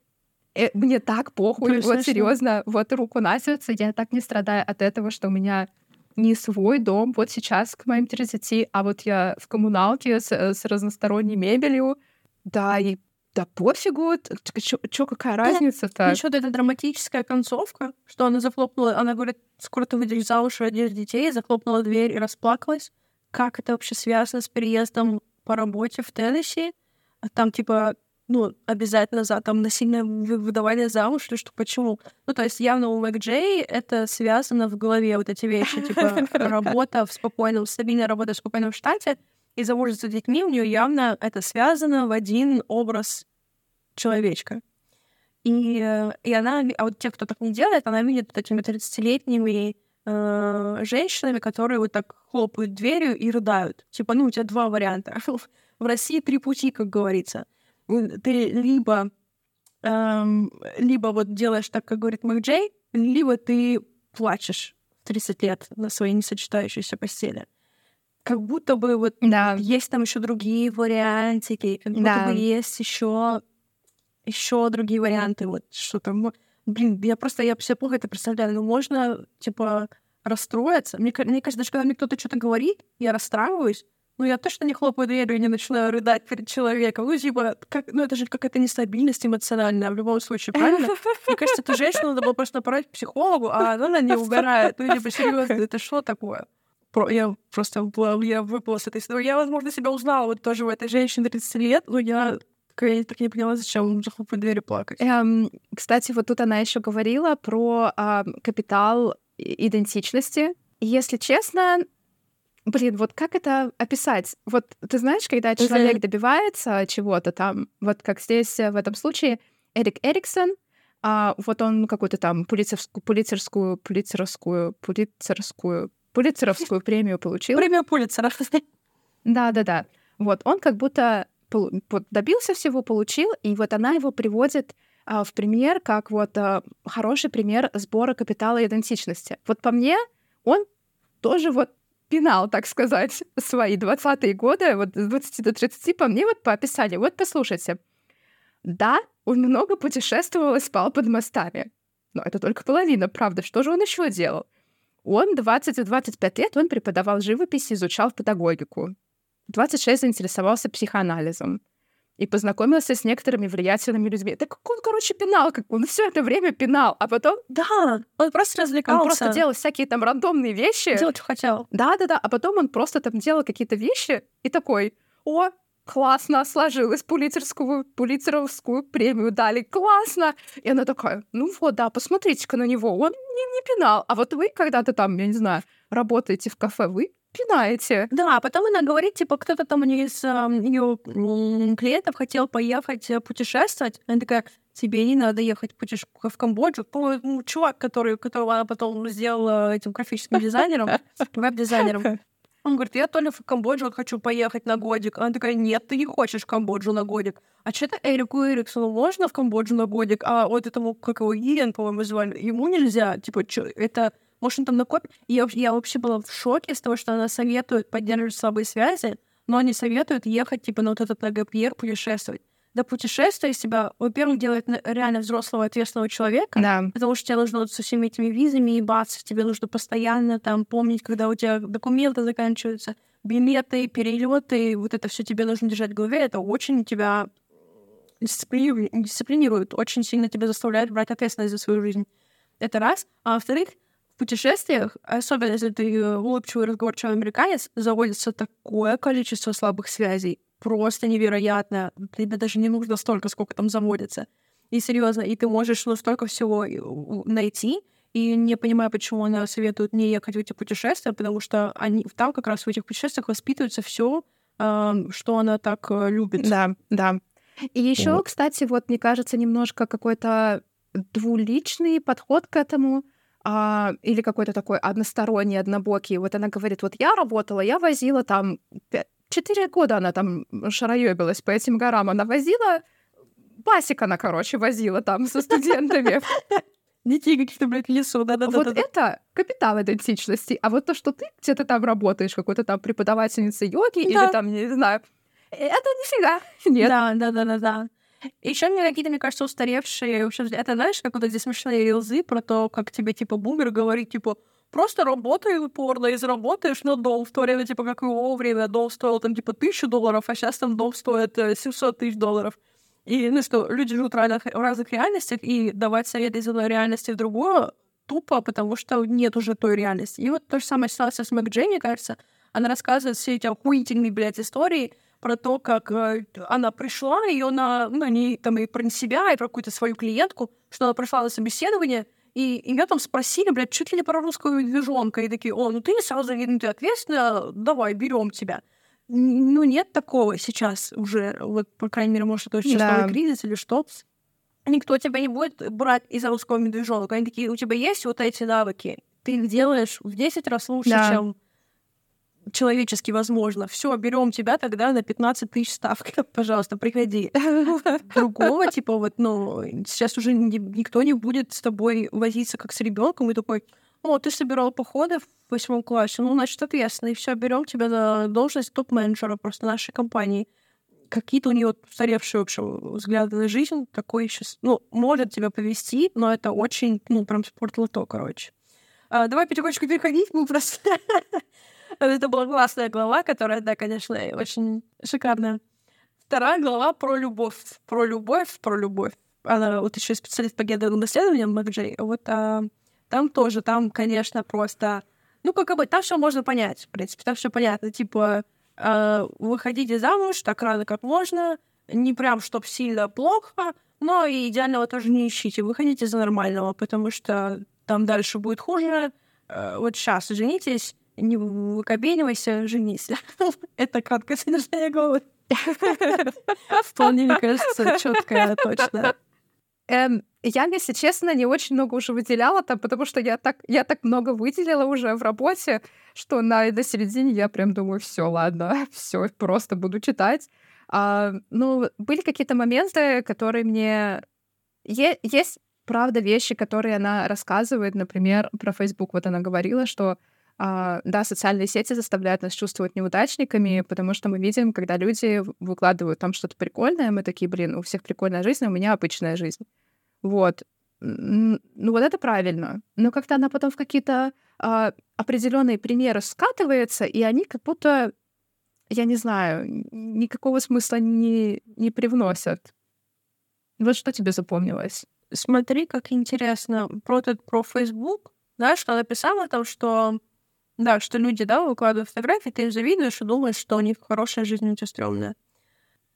Э, Мне так похуй, Очень вот серьезно, вот руку на сердце, я так не страдаю от этого, что у меня не свой дом вот сейчас к моим 30, а вот я в коммуналке с, э, с разносторонней мебелью. Да, и да пофигу, чё, какая разница-то? Еще эта драматическая концовка, что она захлопнула, она говорит, скоро ты выйдешь замуж, родишь детей, захлопнула дверь и расплакалась. Как это вообще связано с переездом по работе в Теннесси? там, типа, ну, обязательно за там насильное вы- выдавание замуж или что, почему? Ну, то есть явно у Мэг Джей это связано в голове, вот эти вещи, типа работа в спокойном, стабильная работа в спокойном штате и замужество с детьми, у нее явно это связано в один образ человечка. И, э, и она, а вот те, кто так не делает, она видит вот этими 30-летними э, женщинами, которые вот так хлопают дверью и рыдают. Типа, ну, у тебя два варианта. В России три пути, как говорится. Ты либо, эм, либо вот делаешь так, как говорит Мэг Джей, либо ты плачешь в 30 лет на своей несочетающейся постели. Как будто бы вот Да. есть там еще другие вариантики, как будто Да. бы есть еще еще другие варианты, вот что там. Блин, я просто, я все плохо это представляю, но можно, типа, расстроиться. Мне, мне кажется, даже когда мне кто-то что-то говорит, я расстраиваюсь, но я точно не хлопаю дверью и не начинаю рыдать перед человеком. Ну, типа, как, ну, это же какая-то нестабильность эмоциональная в любом случае, правильно? Мне кажется, эту женщину надо было просто направить к психологу, а она не угорает. Ну, типа, серьезно, это что такое? Про, я просто была- я выпала с этой истории. Я, возможно, себя узнала вот тоже в этой женщине 30 лет, но я я так не поняла, зачем захлопать дверь и плакать. Эм, кстати, вот тут она еще говорила про а, капитал идентичности. Если честно, блин, вот как это описать? Вот ты знаешь, когда человек добивается чего-то там, вот как здесь э, в этом случае Эрик Эриксон, а, вот он какую-то там пулицерскую, пулицерскую, пулицеровскую, пулицерскую, пулицеровскую премию получил. Премия Пулитцера. Да-да-да. Вот он как будто добился всего, получил, и вот она его приводит а, в пример как вот а, хороший пример сбора капитала идентичности. Вот по мне он тоже вот пинал, так сказать, свои 20-е годы, вот с 20 до 30, по мне вот по описанию. Вот послушайте. Да, он много путешествовал и спал под мостами. Но это только половина, правда. Что же он еще делал? Он 20-25 лет, он преподавал живопись изучал педагогику. 26 заинтересовался психоанализом и познакомился с некоторыми влиятельными людьми. Так он, короче, пинал, как он все это время пинал, а потом Да, он просто развлекался. он просто делал всякие там рандомные вещи. Делать, что хотел. Да-да-да, а потом он просто там делал какие-то вещи и такой, о, классно, сложилось, пулицерскую, пулицеровскую премию дали, классно. И она такая, ну вот, да, посмотрите-ка на него, он не, не пинал. А вот вы когда-то там, я не знаю, работаете в кафе, вы пинаете. Да, а потом она говорит, типа, кто-то там из ее клиентов хотел поехать э, путешествовать. Она такая, тебе не надо ехать путеш- в Камбоджу. По-моему, чувак, который, которого она потом сделала этим графическим дизайнером, веб-дизайнером, он говорит, я только в Камбоджу хочу поехать на годик. Она такая, нет, ты не хочешь в Камбоджу на годик. А что-то Эрику Эриксону можно в Камбоджу на годик, а вот этому, как его, Иен, по-моему, звали, ему нельзя. Типа, чё, это... Может, он там накопит? И я, я вообще была в шоке с того, что она советует поддерживать слабые связи, но они советуют ехать, типа, на вот этот на ГПР путешествовать. Да путешествие из себя, во-первых, делает реально взрослого ответственного человека, Да. Потому что тебе нужно вот со всеми этими визами ебаться, тебе нужно постоянно там помнить, когда у тебя документы заканчиваются, билеты, перелеты, вот это все тебе нужно держать в голове. Это очень тебя дисциплинирует, дисциплинирует, очень сильно тебя заставляет брать ответственность за свою жизнь. Это раз. А во-вторых, в путешествиях, особенно если ты улыбчивый, разговорчивый американец, заводится такое количество слабых связей, просто невероятно. Тебе даже не нужно столько, сколько там заводится. И серьезно, и ты можешь ну, столько всего у- найти, и не понимаю, почему она советует не ехать в эти путешествия, потому что они там как раз в этих путешествиях воспитывается все, что она так э, любит. Да, да. И еще, Вот. кстати, вот мне кажется, немножко какой-то двуличный подход к этому, а, или какой-то такой односторонний, однобокий. Вот она говорит, вот я работала, я возила там четыре года она там шароёбилась по этим горам, она возила Пасек она, короче, возила там со студентами. Детей каких-то, блядь, в лесу, да-да-да. Вот это капитал идентичности. А вот то, что ты где-то там работаешь, какой-то там преподавательницей йоги или там, не знаю, это нифига. Нет. Да, да, да, да, да. Еще мне какие-то, мне кажется, устаревшие. вообще, Это знаешь, как вот эти смешные рилзы про то, как тебе, типа, бумер говорит, типа, просто работай упорно и заработаешь на дом. В то время, типа, как его время дом стоил, там, типа, тысячу долларов, а сейчас там дом стоит э, 700 тысяч долларов. И, ну что, люди живут в разных, разных реальностях, и давать советы из одной реальности в другую тупо, потому что нет уже той реальности. И вот то же самое ситуация с Мэг Джей, мне кажется. Она рассказывает все эти охуительные, блядь, истории про то, как э, она пришла, и она, ну, не там и про себя, и про какую-то свою клиентку, что она пришла на собеседование, и ее там спросили, блядь, чуть ли не про русскую медвежонка, и такие, о, ну ты сразу, ну ты ответственна, давай, берем тебя. Ну, нет такого сейчас уже, вот, по крайней мере, может, это сейчас да. новый кризис или что. Никто тебя не будет брать из русского медвежонка. Они такие, у тебя есть вот эти навыки, ты их делаешь в 10 раз лучше, да. чем человечески возможно. Все, берем тебя тогда на 15 тысяч ставка. Пожалуйста, приходи. Другого, типа, вот, ну, сейчас уже никто не будет с тобой возиться как с ребенком и такой, о, ты собирал походы в восьмом классе, ну, значит, ответственно, и все, берем тебя на должность топ-менеджера просто нашей компании. Какие-то у нее устаревшие, в общем, взгляды на жизнь, такой сейчас, ну, может тебя повести, но это очень, ну, прям спорт лото, короче. А, давай потихонечку переходить, мы просто Это была классная глава, которая, да, конечно, очень шикарная. Вторая глава про любовь. Про любовь, про любовь. Она вот еще специалист по гендерным исследованиям, Макджей. Вот а, там тоже, там, конечно, просто... Ну, как бы, там все можно понять, в принципе, там все понятно. Типа, э, выходите замуж так рано, как можно, не прям, чтоб сильно плохо, но и идеального тоже не ищите. Выходите за нормального, потому что там дальше будет хуже. Э, вот сейчас женитесь, не выкобенивайся, женись. Это краткое содержание головы. Вполне, мне кажется, четкое, точно. Эм, я, если честно, не очень много уже выделяла там, потому что я так, я так много выделила уже в работе, что на, на середине я прям думаю, все, ладно, все, просто буду читать. А, ну, были какие-то моменты, которые мне... Е- есть, правда, вещи, которые она рассказывает, например, про Facebook. Вот она говорила, что да, социальные сети заставляют нас чувствовать неудачниками, потому что мы видим, когда люди выкладывают там что-то прикольное, мы такие, блин, у всех прикольная жизнь, а у меня обычная жизнь. Вот. Ну вот это правильно. Но как-то она потом в какие-то а, определенные примеры скатывается, и они как будто, я не знаю, никакого смысла не, не привносят. Вот что тебе запомнилось? Смотри, как интересно. Про, этот, про Facebook, знаешь, что она писала там, что да, что люди, да, выкладывают фотографии, ты им завидуешь и думаешь, что у них хорошая жизнь, у тебя стрёмная.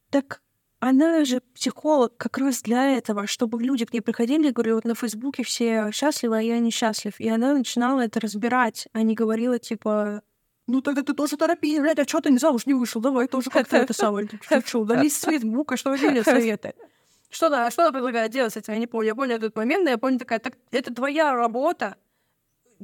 Так она же психолог как раз для этого, чтобы люди к ней приходили и говорили, вот на Фейсбуке все счастливы, а я несчастлив. И она начинала это разбирать, а не говорила, типа, ну тогда ты тоже торопись, блядь, а что ты не замуж не вышел? Давай тоже как-то это самое. Шучу, удали с Фейсбука, что вы советы. Что она, что она предлагает делать с этим? Я не помню. Я помню этот момент, но я помню такая, так, это твоя работа,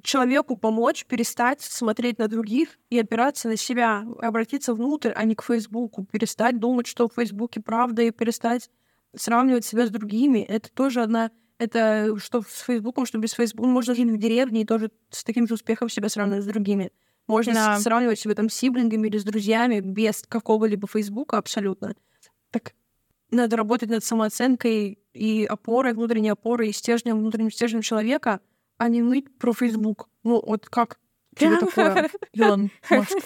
человеку помочь перестать смотреть на других и опираться на себя, обратиться внутрь, а не к Фейсбуку, перестать думать, что в Фейсбуке правда, и перестать сравнивать себя с другими. Это тоже одна... Это что с Фейсбуком, что без Фейсбука. Можно жить в деревне и тоже с таким же успехом себя сравнивать с другими. Можно да. сравнивать себя там с сиблингами или с друзьями без какого-либо Фейсбука абсолютно. Так надо работать над самооценкой и опорой, внутренней опорой, и стержнем, внутренним стержнем человека — а не ныть про Facebook. Ну, вот как тебе такое, Илон Маск?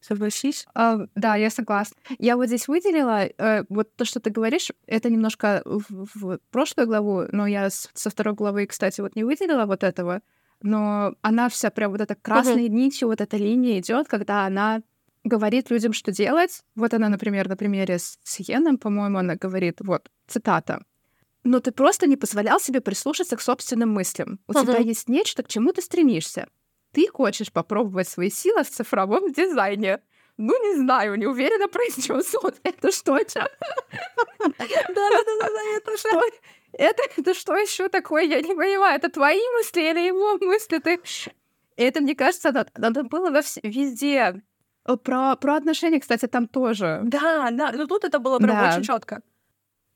Согласись? Uh, да, я согласна. Я вот здесь выделила, uh, вот то, что ты говоришь, это немножко в, в прошлую главу, но я с, со второй главы, кстати, вот не выделила вот этого, но она вся прям вот эта красной uh-huh. нитью, вот эта линия идет, когда она говорит людям, что делать. Вот она, например, на примере с Йеном, по-моему, она говорит, вот, цитата но ты просто не позволял себе прислушаться к собственным мыслям. У uh-huh. тебя есть нечто, к чему ты стремишься. Ты хочешь попробовать свои силы в цифровом дизайне. Ну, не знаю, не уверенно произнес он. Это что? Да-да-да, это что? Это, это что еще такое? Я не понимаю, это твои мысли или его мысли? Ты... Это, мне кажется, надо, надо было везде. Про, про отношения, кстати, там тоже. Да, да, но тут это было прям да. очень четко.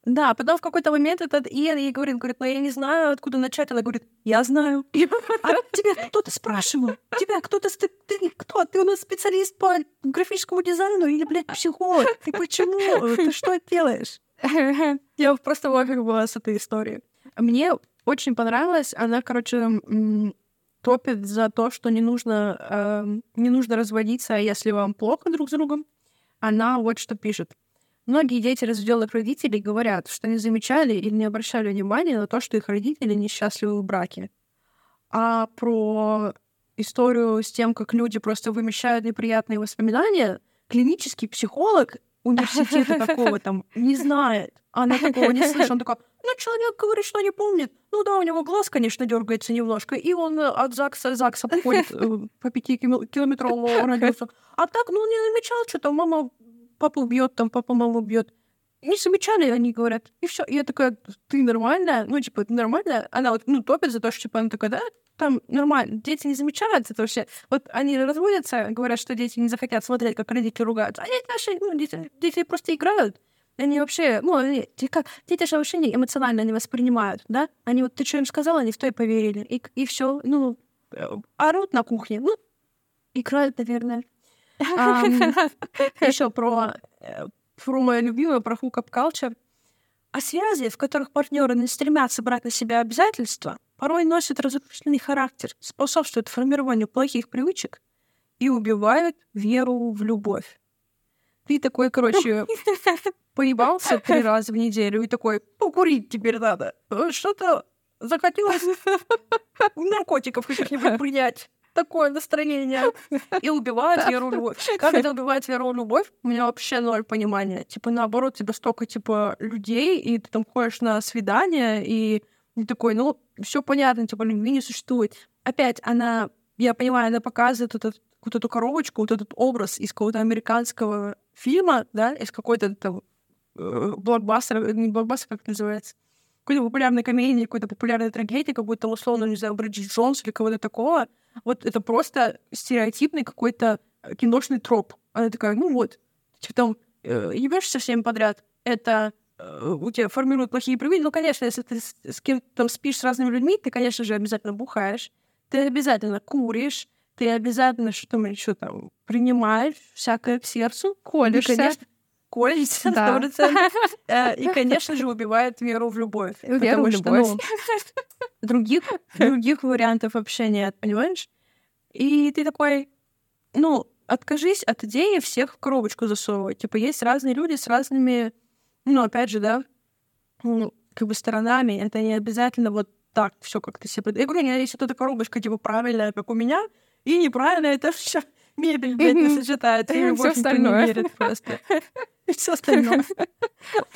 Да, а потом в какой-то момент этот Иэн ей говорит, говорит, ну я не знаю, откуда начать. Она говорит, я знаю. А тебя кто-то спрашивал? Тебя кто-то... Ты, ты кто? Ты у нас специалист по графическому дизайну или, блядь, психолог? Ты почему? Ты что делаешь? Я просто в была с этой историей. Мне очень понравилось. Она, короче, топит за то, что не нужно, э, не нужно разводиться, если вам плохо друг с другом. Она вот что пишет. Многие дети разведенных родителей говорят, что не замечали или не обращали внимания на то, что их родители несчастливы в браке. А про историю с тем, как люди просто вымещают неприятные воспоминания, клинический психолог университета такого там не знает. Она такого не слышит. Он такой, ну, человек говорит, что не помнит. Ну да, у него глаз, конечно, дергается немножко, и он от ЗАГСа ЗАГСа походит э, по пяти километровому радиусу. А так, ну, не замечал, что там мама папу бьет, там папа маму бьет. Не замечали, они говорят. И все. И я такая, ты нормальная? Ну, типа, ты нормальная? Она вот, ну, топит за то, что, типа, она такая, да, там нормально. Дети не замечают это вообще. Вот они разводятся, говорят, что дети не захотят смотреть, как родители ругаются. Дети наши, ну, дети, дети просто играют. Они вообще, ну, они, как, дети же вообще не эмоционально не воспринимают, да? Они вот, ты что им сказала, они в то и поверили. И, и все, ну, э, орут на кухне, ну, играют, наверное. Еще про, э, про мою любимую, про hookup culture. А связи, в которых партнеры не стремятся брать на себя обязательства, порой носят разрушительный характер, способствуют формированию плохих привычек и убивают веру в любовь. Ты такой, короче, поебался три раза в неделю и такой, покурить теперь надо. Что-то захотелось наркотиков каких-нибудь принять. Такое настроение. И убивает веру любовь. Как это убивает веру в любовь? У меня вообще ноль понимания. Типа, наоборот, тебя столько, типа, людей, и ты там ходишь на свидание, и такой, ну, все понятно, типа, любви не существует. Опять она, я понимаю, она показывает вот, этот, вот эту коробочку, вот этот образ из какого-то американского фильма, да, из какой-то там э, блокбастера, не блокбастер, как это называется, какой-то популярной комедии, какой-то популярной трагедии, какой-то, условно, не знаю, Бриджит Джонс или кого-то такого. Вот это просто стереотипный какой-то киношный троп. Она такая, ну вот, типа там э, ебешься всем подряд, это э, у тебя формируют плохие привычки. Ну, конечно, если ты с, с кем-то там спишь с разными людьми, ты, конечно же, обязательно бухаешь, ты обязательно куришь, ты обязательно что там еще там принимаешь всякое к сердцу. Колешься. И, конечно, колется, да. Э, и, конечно же, убивает веру в любовь. Веру в любовь. Что, ну, других, других вариантов вообще нет, понимаешь? И ты такой, ну, откажись от идеи всех в коробочку засовывать. Типа, есть разные люди с разными, ну, опять же, да, ну, как бы сторонами. Это не обязательно вот так все как ты себе... Я говорю, если эта коробочка, типа, правильная, как у меня, и неправильно это все мебель, блядь, не сочетается. И все остальное. Не верит просто. Все остальное.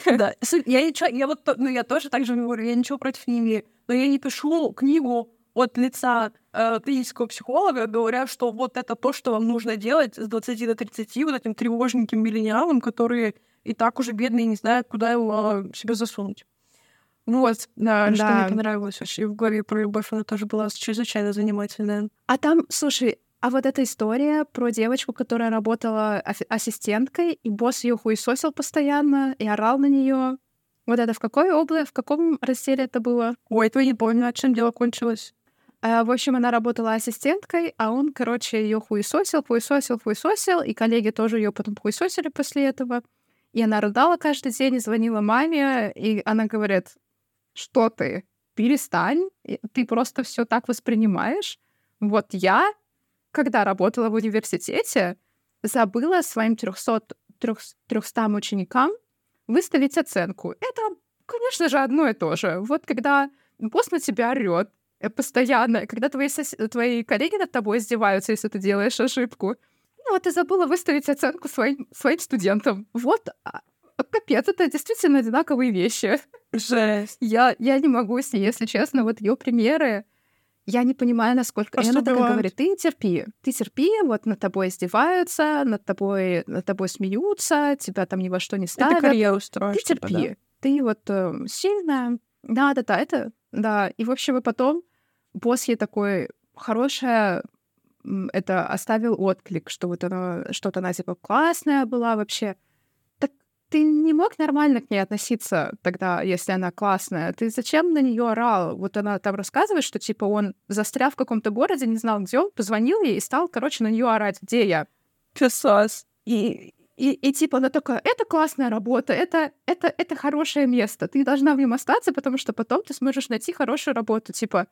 Да. Я, ничего, я вот, ну, я тоже так же говорю, я ничего против не имею. Но я не пишу книгу от лица э, клинического психолога, говоря, что вот это то, что вам нужно делать с 20 до 30, вот этим тревожненьким миллениалам, которые и так уже бедные не знают, куда его э, себе засунуть. Ну вот, да, да. что мне понравилось вообще в главе про любовь, она тоже была чрезвычайно занимательная. А там, слушай, а вот эта история про девочку, которая работала ассистенткой, и босс ее хуесосил постоянно и орал на нее. Вот это в какой области, в каком разделе это было? Ой, этого не помню, о чем дело кончилось. А, в общем, она работала ассистенткой, а он, короче, ее хуесосил, хуесосил, хуесосил, и коллеги тоже ее потом хуесосили после этого. И она рыдала каждый день и звонила маме, и она говорит, что ты? Перестань, ты просто все так воспринимаешь. Вот я, когда работала в университете, забыла своим 300, 300 ученикам выставить оценку. Это, конечно же, одно и то же. Вот когда босс на тебя орет э, постоянно, когда твои, сос... твои коллеги над тобой издеваются, если ты делаешь ошибку, ну вот ты забыла выставить оценку своим, своим студентам. Вот а, капец, это действительно одинаковые вещи. Жесть. Я, я не могу с ней, если честно, вот ее примеры. Я не понимаю, насколько... И она так говорит, ты терпи, ты терпи, вот над тобой издеваются, над тобой, над тобой смеются, тебя там ни во что не ставят. Это карьеру строишь. Ты терпи, типа, да? ты вот э, сильная. Да-да-да, это... Да, и в общем, и потом босс ей такой хорошая это оставил отклик, что вот она, что-то она типа классная была вообще ты не мог нормально к ней относиться тогда, если она классная? Ты зачем на нее орал? Вот она там рассказывает, что типа он застрял в каком-то городе, не знал, где он, позвонил ей и стал, короче, на нее орать, где я. Писас. И, и, и типа она такая, это классная работа, это, это, это хорошее место, ты должна в нем остаться, потому что потом ты сможешь найти хорошую работу. Типа,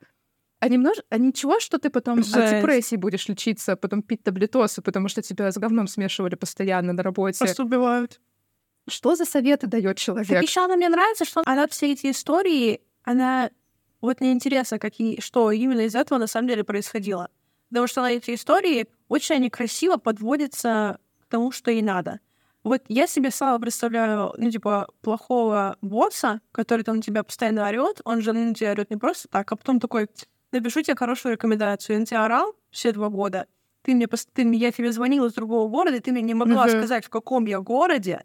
а, немнож... а ничего, что ты потом Жесть. от депрессии будешь лечиться, потом пить таблетосы, потому что тебя с говном смешивали постоянно на работе. Просто убивают. Что за советы дает человек? Еще она мне нравится, что она все эти истории, она... Вот мне интересно, какие, что именно из этого на самом деле происходило. Потому что на эти истории очень они красиво подводятся к тому, что ей надо. Вот я себе слава представляю, ну, типа, плохого босса, который там на тебя постоянно орет, он же на тебя орет не просто так, а потом такой, напишу тебе хорошую рекомендацию. Я на тебя орал все два года, ты мне, ты, я тебе звонила из другого города, и ты мне не могла Мгм. сказать, в каком я городе,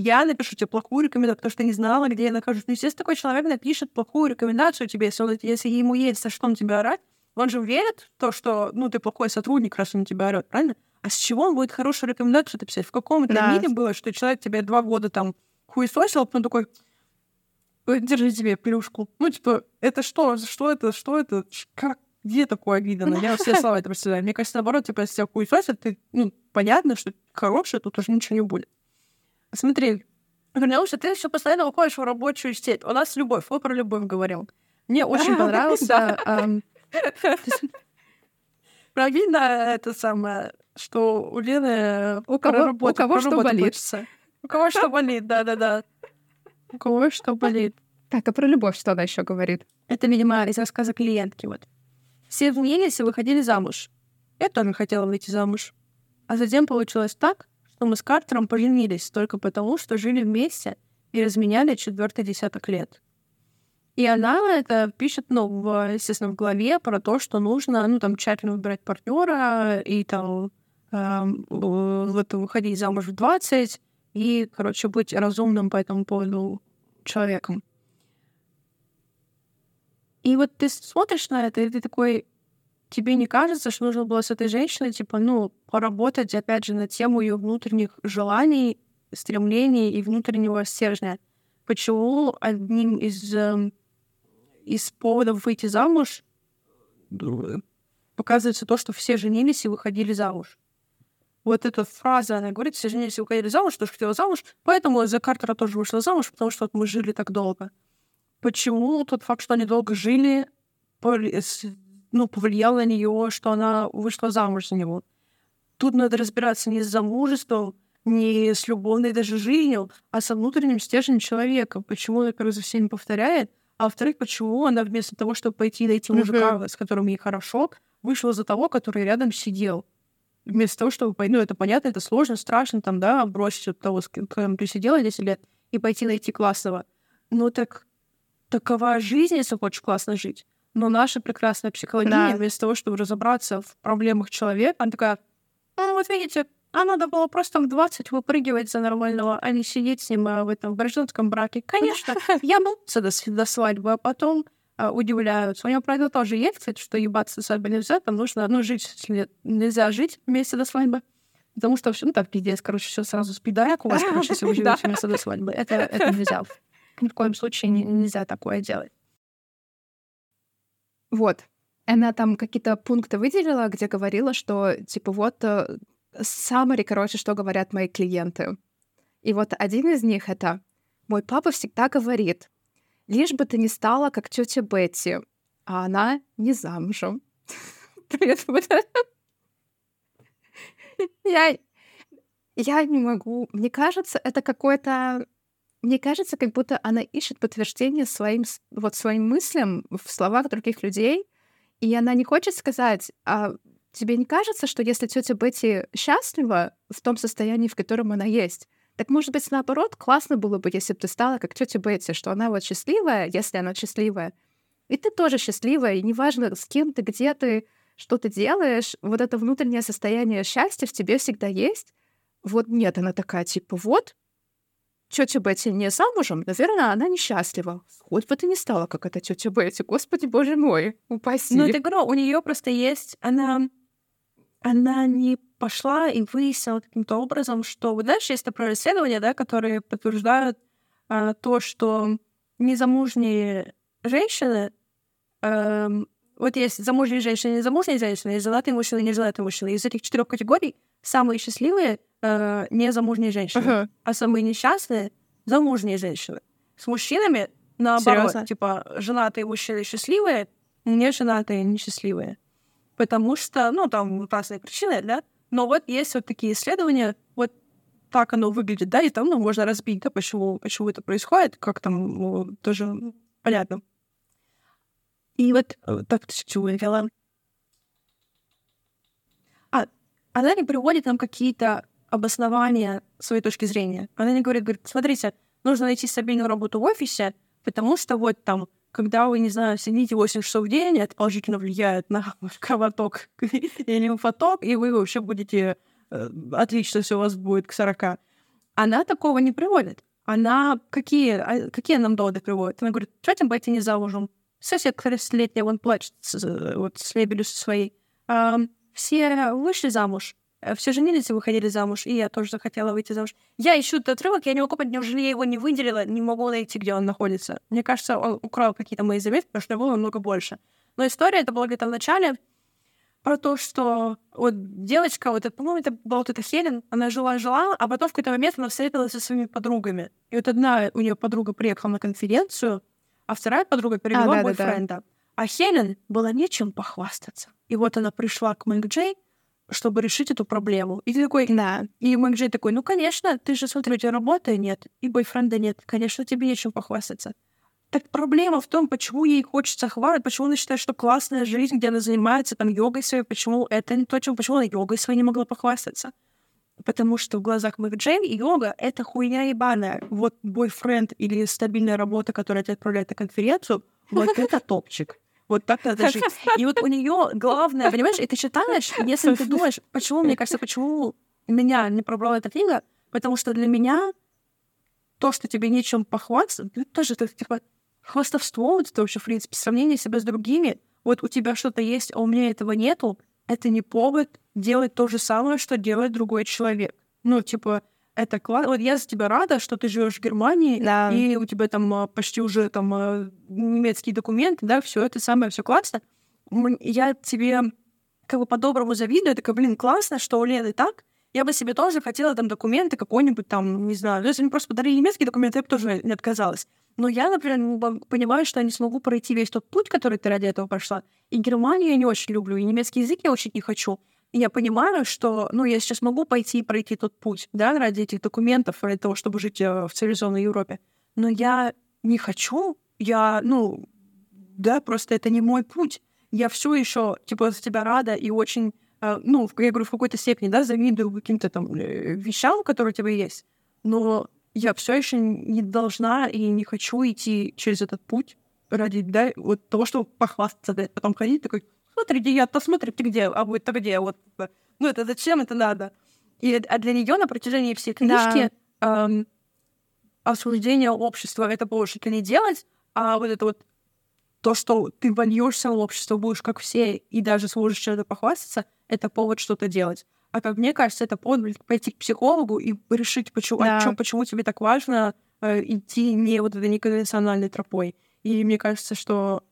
я напишу тебе плохую рекомендацию, потому что не знала, где я нахожусь. Ну, естественно, такой человек напишет плохую рекомендацию тебе, если, он, если ему есть за что он тебя орать, он же верит в то, что, ну, ты плохой сотрудник, раз он тебя орет, правильно? А с чего он будет хорошую рекомендацию писать? В каком это Да. мире было, что человек тебе два года там хуесосил, а потом такой, «Ой, держи тебе плюшку. Ну, типа, это что? Что это? Что это? Как? Где такое видано? Я все слова это представляю. Мне кажется, наоборот, типа, если тебя хуесосят, ты, ну, понятно, что хорошее, тут уже ничего не будет. Смотри, вернулся, ты все постоянно уходишь в рабочую сеть. У нас любовь, мы про любовь говорим. Мне очень понравился... Про видно это самое, что у Лены У кого- у кого что болит. У кого что болит, да-да-да. У кого что болит. Так, а про любовь что она еще говорит? Это, видимо, из рассказа клиентки. Вот. Все женились и выходили замуж. Я тоже хотела выйти замуж. А затем получилось так, что мы с Картером поженились только потому, что жили вместе и разменяли четвертый десяток лет. И она это пишет, ну, в, естественно, в главе про то, что нужно, ну, там, тщательно выбирать партнера и там в- вот, выходить замуж в 20 и, короче, быть разумным по этому поводу человеком. И вот ты смотришь на это, и ты такой, тебе не кажется, что нужно было с этой женщиной, типа, ну, поработать, опять же, на тему ее внутренних желаний, стремлений и внутреннего стержня. Почему одним из, эм, из поводов выйти замуж э, показывается то, что все женились и выходили замуж? Вот эта фраза, она говорит, все женились и выходили замуж, что хотела замуж, поэтому за Картера тоже вышла замуж, потому что вот мы жили так долго почему тот факт, что они долго жили, ну, повлиял на нее, что она вышла замуж за него. Тут надо разбираться не с замужеством, не с любовной даже жизнью, а со внутренним стержнем человека. Почему она, во-первых, за всеми повторяет, а во-вторых, почему она вместо того, чтобы пойти найти мужика, с которым ей хорошо, вышла за того, который рядом сидел. Вместо того, чтобы пойти, ну, это понятно, это сложно, страшно, там, да, бросить от того, с кем кем ты сидела 10 лет, и пойти найти классного. Ну, так такова жизнь, если хочешь классно жить. Но наша прекрасная психологиня, Да. вместо того, чтобы разобраться в проблемах человека, она такая, ну, вот видите, а надо было просто в 20 выпрыгивать за нормального, а не сидеть с ним а, в этом гражданском браке. Конечно, я молодца до, до свадьбы, а потом а, удивляются. У него, правда, тоже есть, кстати, что ебаться свадьбы нельзя, там нужно, ну, жить нельзя жить вместе до свадьбы. Потому что все, ну, так, пиздец, короче, все сразу спидаяк у вас, короче, если вы живете вместе до свадьбы. Это, это нельзя. Ни в коем случае не- нельзя такое делать. Вот. Она там какие-то пункты выделила, где говорила, что, типа, вот э, summary, короче, что говорят мои клиенты. И вот один из них — это «Мой папа всегда говорит, лишь бы ты не стала, как тетя Бетти, а она не замужем». Привет. Я, я не могу. Мне кажется, это какой-то... Мне кажется, как будто она ищет подтверждение своим, вот своим мыслям в словах других людей, и она не хочет сказать, а тебе не кажется, что если тетя Бетти счастлива в том состоянии, в котором она есть, так, может быть, наоборот, классно было бы, если бы ты стала как тетя Бетти, что она вот счастливая, если она счастливая, и ты тоже счастливая, и неважно, с кем ты, где ты, что ты делаешь, вот это внутреннее состояние счастья в тебе всегда есть. Вот нет, она такая, типа, вот, тетя Бетти не замужем, наверное, она несчастлива. Хоть бы ты не стала, как эта тетя Бетти. Господи, боже мой, упаси. Ну, это говорю, у нее просто есть, она, она не пошла и выяснила каким-то образом, что, вот знаешь, есть такое исследования, да, которые подтверждают а, то, что незамужние женщины, эм, вот есть замужние женщины, незамужние женщины, есть женатые мужчины, неженатые мужчины. Из этих четырех категорий самые счастливые э, незамужние женщины, Ага. а самые несчастные замужние женщины. С мужчинами наоборот, Серьёзно? типа женатые мужчины счастливые, не женатые несчастливые. Потому что, ну, там разные причины, да, но вот есть вот такие исследования, вот так оно выглядит, да, и там, ну, можно разбить, да, почему, почему это происходит, как там, ну, тоже понятно. И вот так чему я вела. А, она не приводит нам какие-то обоснование своей точки зрения. Она не говорит, говорит, смотрите, нужно найти стабильную работу в офисе, потому что вот там, когда вы, не знаю, сидите 8 часов в день, это положительно влияет на кровоток или лимфоток, и вы вообще будете э, отлично все у вас будет к 40. Она такого не приводит. Она какие, а, какие нам доводы приводит? Она говорит, что тем пойти не замужем? Сосед 30-летний, он плачет с, вот, с лебедью своей. А, все вышли замуж, э, все женились и выходили замуж, и я тоже захотела выйти замуж. Я ищу этот отрывок, я не могу понять, неужели я его не выделила, не могу найти, где он находится. Мне кажется, он украл какие-то мои заметки, потому что было намного больше. Но история, это было где-то в начале, про то, что вот девочка, вот это, по-моему, это была вот эта Хелен, она жила-жила, а потом в какой-то момент она встретилась со своими подругами. И вот одна у нее подруга приехала на конференцию, а вторая подруга перевела а, да, бойфренда. Да, да. А Хелен была нечем похвастаться. И вот она пришла к Мэг Джей, чтобы решить эту проблему. И ты такой... Да. И Мэг Джей такой, ну, конечно, ты же, смотри, у тебя работы нет, и бойфренда нет. Конечно, тебе нечем похвастаться. Так проблема в том, почему ей хочется хвалить, почему она считает, что классная жизнь, где она занимается там йогой своей, почему это не то, чем, почему она йогой своей не могла похвастаться. Потому что в глазах Мэг Джейн йога — это хуйня ебаная. Вот бойфренд или стабильная работа, которая тебя отправляет на конференцию, вот это топчик. Вот так надо жить. И вот у нее главное, понимаешь, и ты читаешь, если ты думаешь, почему, мне кажется, почему меня не пробрала эта книга, потому что для меня то, что тебе нечем похвастаться, это тоже, это, типа, хвастовство, вот это вообще, в принципе, сравнение себя с другими, вот у тебя что-то есть, а у меня этого нету, это не повод делать то же самое, что делает другой человек. Ну, типа, это классно. Вот я за тебя рада, что ты живешь в Германии, да. и у тебя там а, почти уже там а, немецкие документы, да, все это самое, все классно. Я тебе как бы по-доброму завидую, такая, блин, классно, что у Лены так, я бы себе тоже хотела там документы какой-нибудь там, не знаю, ну, если мне просто подарили немецкие документы, я бы тоже не отказалась. Но я, например, понимаю, что я не смогу пройти весь тот путь, который ты ради этого прошла. И Германию я не очень люблю, и немецкий язык я очень не хочу. Я понимаю, что, ну, я сейчас могу пойти и пройти тот путь, да, ради этих документов, ради того, чтобы жить э, в цивилизованной Европе. Но я не хочу, я, ну, да, просто это не мой путь. Я все еще, типа, за тебя рада и очень, э, ну, я говорю, в какой-то степени, да, завидую каким-то там э, вещам, которые у тебя есть. Но я все еще не должна и не хочу идти через этот путь ради да, вот того, чтобы похвастаться, да, потом ходить такой, смотрите, я посмотрите, где, а будет-то где, вот, ну это зачем это надо? И а для нее на протяжении всей книжки да. эм, осуждение общества это больше не делать, а вот это вот то, что ты вольешься в общество, будешь как все, и даже сможешь что-то похвастаться, это повод что-то делать. А как мне кажется, это повод пойти к психологу и решить, почему, да. чё, почему тебе так важно э, идти не вот этой неконвенциональной тропой. И мне кажется, что,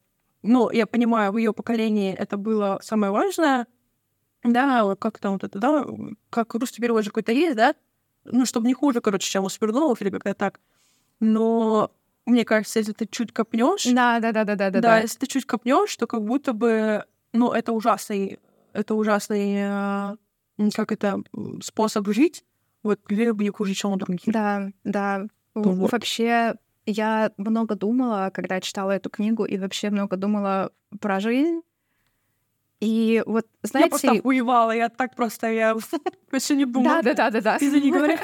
ну, я понимаю, в ее поколении это было самое важное, да, как там вот это, да, как русский перевод же какой-то есть, да, ну, чтобы не хуже, короче, чем у Смирнова или как-то так. Но мне кажется, если ты чуть копнешь, да, да, да, да, да, да, да, если ты чуть копнешь, то как будто бы, ну, это ужасный, это ужасный э, как это, способ жить, вот где бы не хуже, чем у других. Да, да. Вот. Вообще, я много думала, когда читала эту книгу, и вообще много думала про жизнь. И вот, знаете... Я просто уевала, я так просто, я вообще не думала. Да, да, да, да, да. Ты за не говоришь.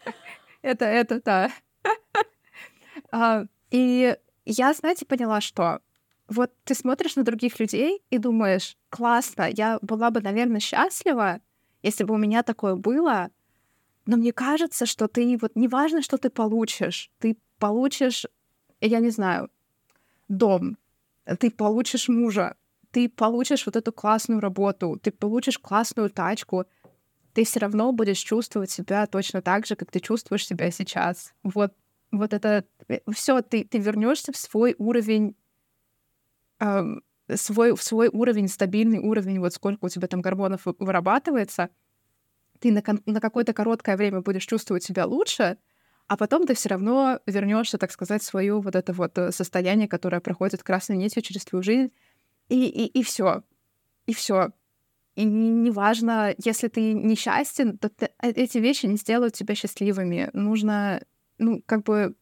Это, это, да. А, и я, знаете, поняла, что вот ты смотришь на других людей и думаешь, классно, я была бы, наверное, счастлива, если бы у меня такое было, но мне кажется, что ты вот неважно, что ты получишь, ты получишь, я не знаю, дом, ты получишь мужа, ты получишь вот эту классную работу, ты получишь классную тачку, ты все равно будешь чувствовать себя точно так же, как ты чувствуешь себя сейчас. Вот, вот это э, все, ты, ты вернешься в свой уровень эм, свой, свой уровень, стабильный уровень, вот сколько у тебя там гормонов вырабатывается, ты на, на какое-то короткое время будешь чувствовать себя лучше, а потом ты все равно вернешься, так сказать, свое вот это вот э, состояние, которое проходит красной нитью через твою жизнь, и, и, и все. И все. И неважно, если ты несчастен, то ты, э, эти вещи не сделают тебя счастливыми. Нужно, ну, как бы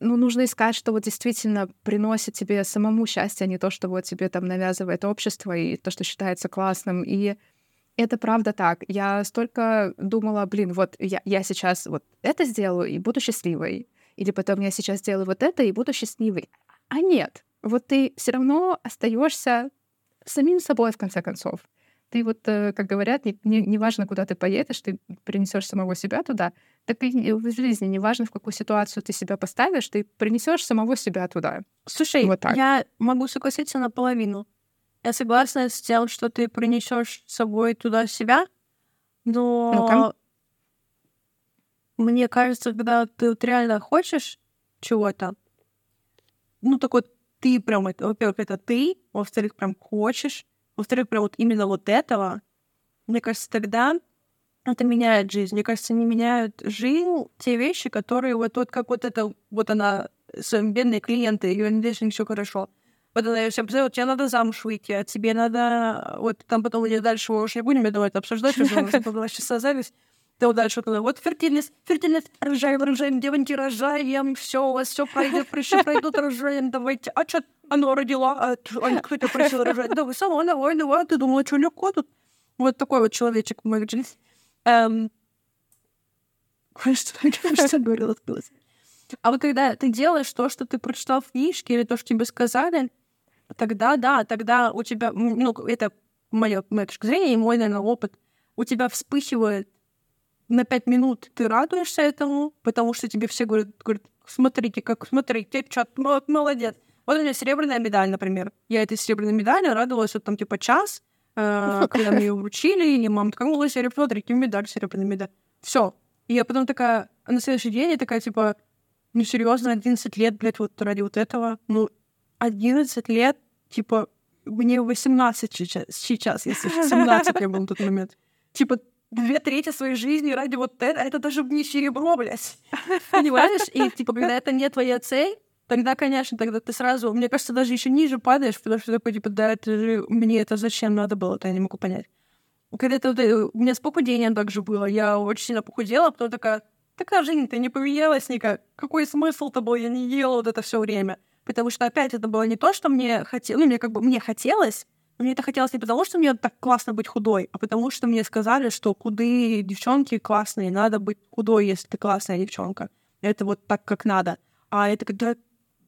ну, нужно искать, что вот действительно приносит тебе самому счастье, а не то, что вот тебе там навязывает общество и то, что считается классным. И Это правда так. Я столько думала, блин, вот я, я сейчас вот это сделаю и буду счастливой. Или потом я сейчас сделаю вот это и буду счастливой. А нет, вот ты все равно остаешься самим собой, в конце концов. Ты вот, э, как говорят, не, не, не важно, куда ты поедешь, ты принесешь самого себя туда. Так и в жизни не важно, в какую ситуацию ты себя поставишь, ты принесешь самого себя туда. Слушай, вот так. я могу согласиться наполовину. Я согласна с тем, что ты принесешь с собой туда себя, но ну мне кажется, когда ты вот реально хочешь чего-то, ну, так вот, ты прям, во-первых, это ты, во-вторых, прям хочешь, во-вторых, прям вот именно вот этого, мне кажется, тогда это меняет жизнь. Мне кажется, не меняют жизнь те вещи, которые вот, вот как вот это, вот она, своим бедные клиенты, ее надеюсь, все хорошо. Вот она ее всем вот тебе надо замуж выйти, а тебе надо... Вот там потом идет дальше, уж не будем, я думаю, это обсуждать, уже у нас была часа запись. Да дальше вот, вот фертильность, фертильность, рожаем, рожаем, девоньки, рожаем, все, у вас все пройдет, прыщи пройдут, рожаем, давайте. А что, оно родила, а, а кто тебя просил рожать? Да вы сама, давай, давай, ты думала, что легко тут? Вот такой вот человечек мой жизнь. Эм... Что говорила, А вот когда ты делаешь то, что ты прочитал в книжке, или то, что тебе сказали, тогда, да, тогда у тебя, ну, это моя, моя точка зрения и мой, наверное, опыт, у тебя вспыхивает на пять минут ты радуешься этому, потому что тебе все говорят, говорят смотрите, как, смотрите, чат, молодец. Вот у меня серебряная медаль, например. Я этой серебряной медали радовалась вот там типа час, э, когда мне ее вручили, и мама такая, ну, серебряная, смотрите, медаль, серебряная медаль. Все. И я потом такая, на следующий день я такая, типа, ну, серьезно, 11 лет, блядь, вот ради вот этого. Ну, 11 лет, типа, мне 18 сейчас, сейчас если 17 я был на тот момент. Типа, две трети своей жизни ради вот этого, это даже не серебро, блядь. Понимаешь? И, типа, когда это не твоя цель, тогда, конечно, тогда ты сразу, мне кажется, даже еще ниже падаешь, потому что такой, типа, да, это же, мне это зачем надо было, это я не могу понять. Когда это, у меня с похудением также было, я очень сильно похудела, а потом такая, такая жизнь-то не поменялась никак. Какой смысл-то был, я не ела вот это все время. Потому что опять это было не то, что мне хотелось, ну, мне как бы, мне хотелось, мне это хотелось не потому, что мне так классно быть худой, а потому что мне сказали, что худые девчонки классные, надо быть худой, если ты классная девчонка. Это вот так, как надо. А это когда,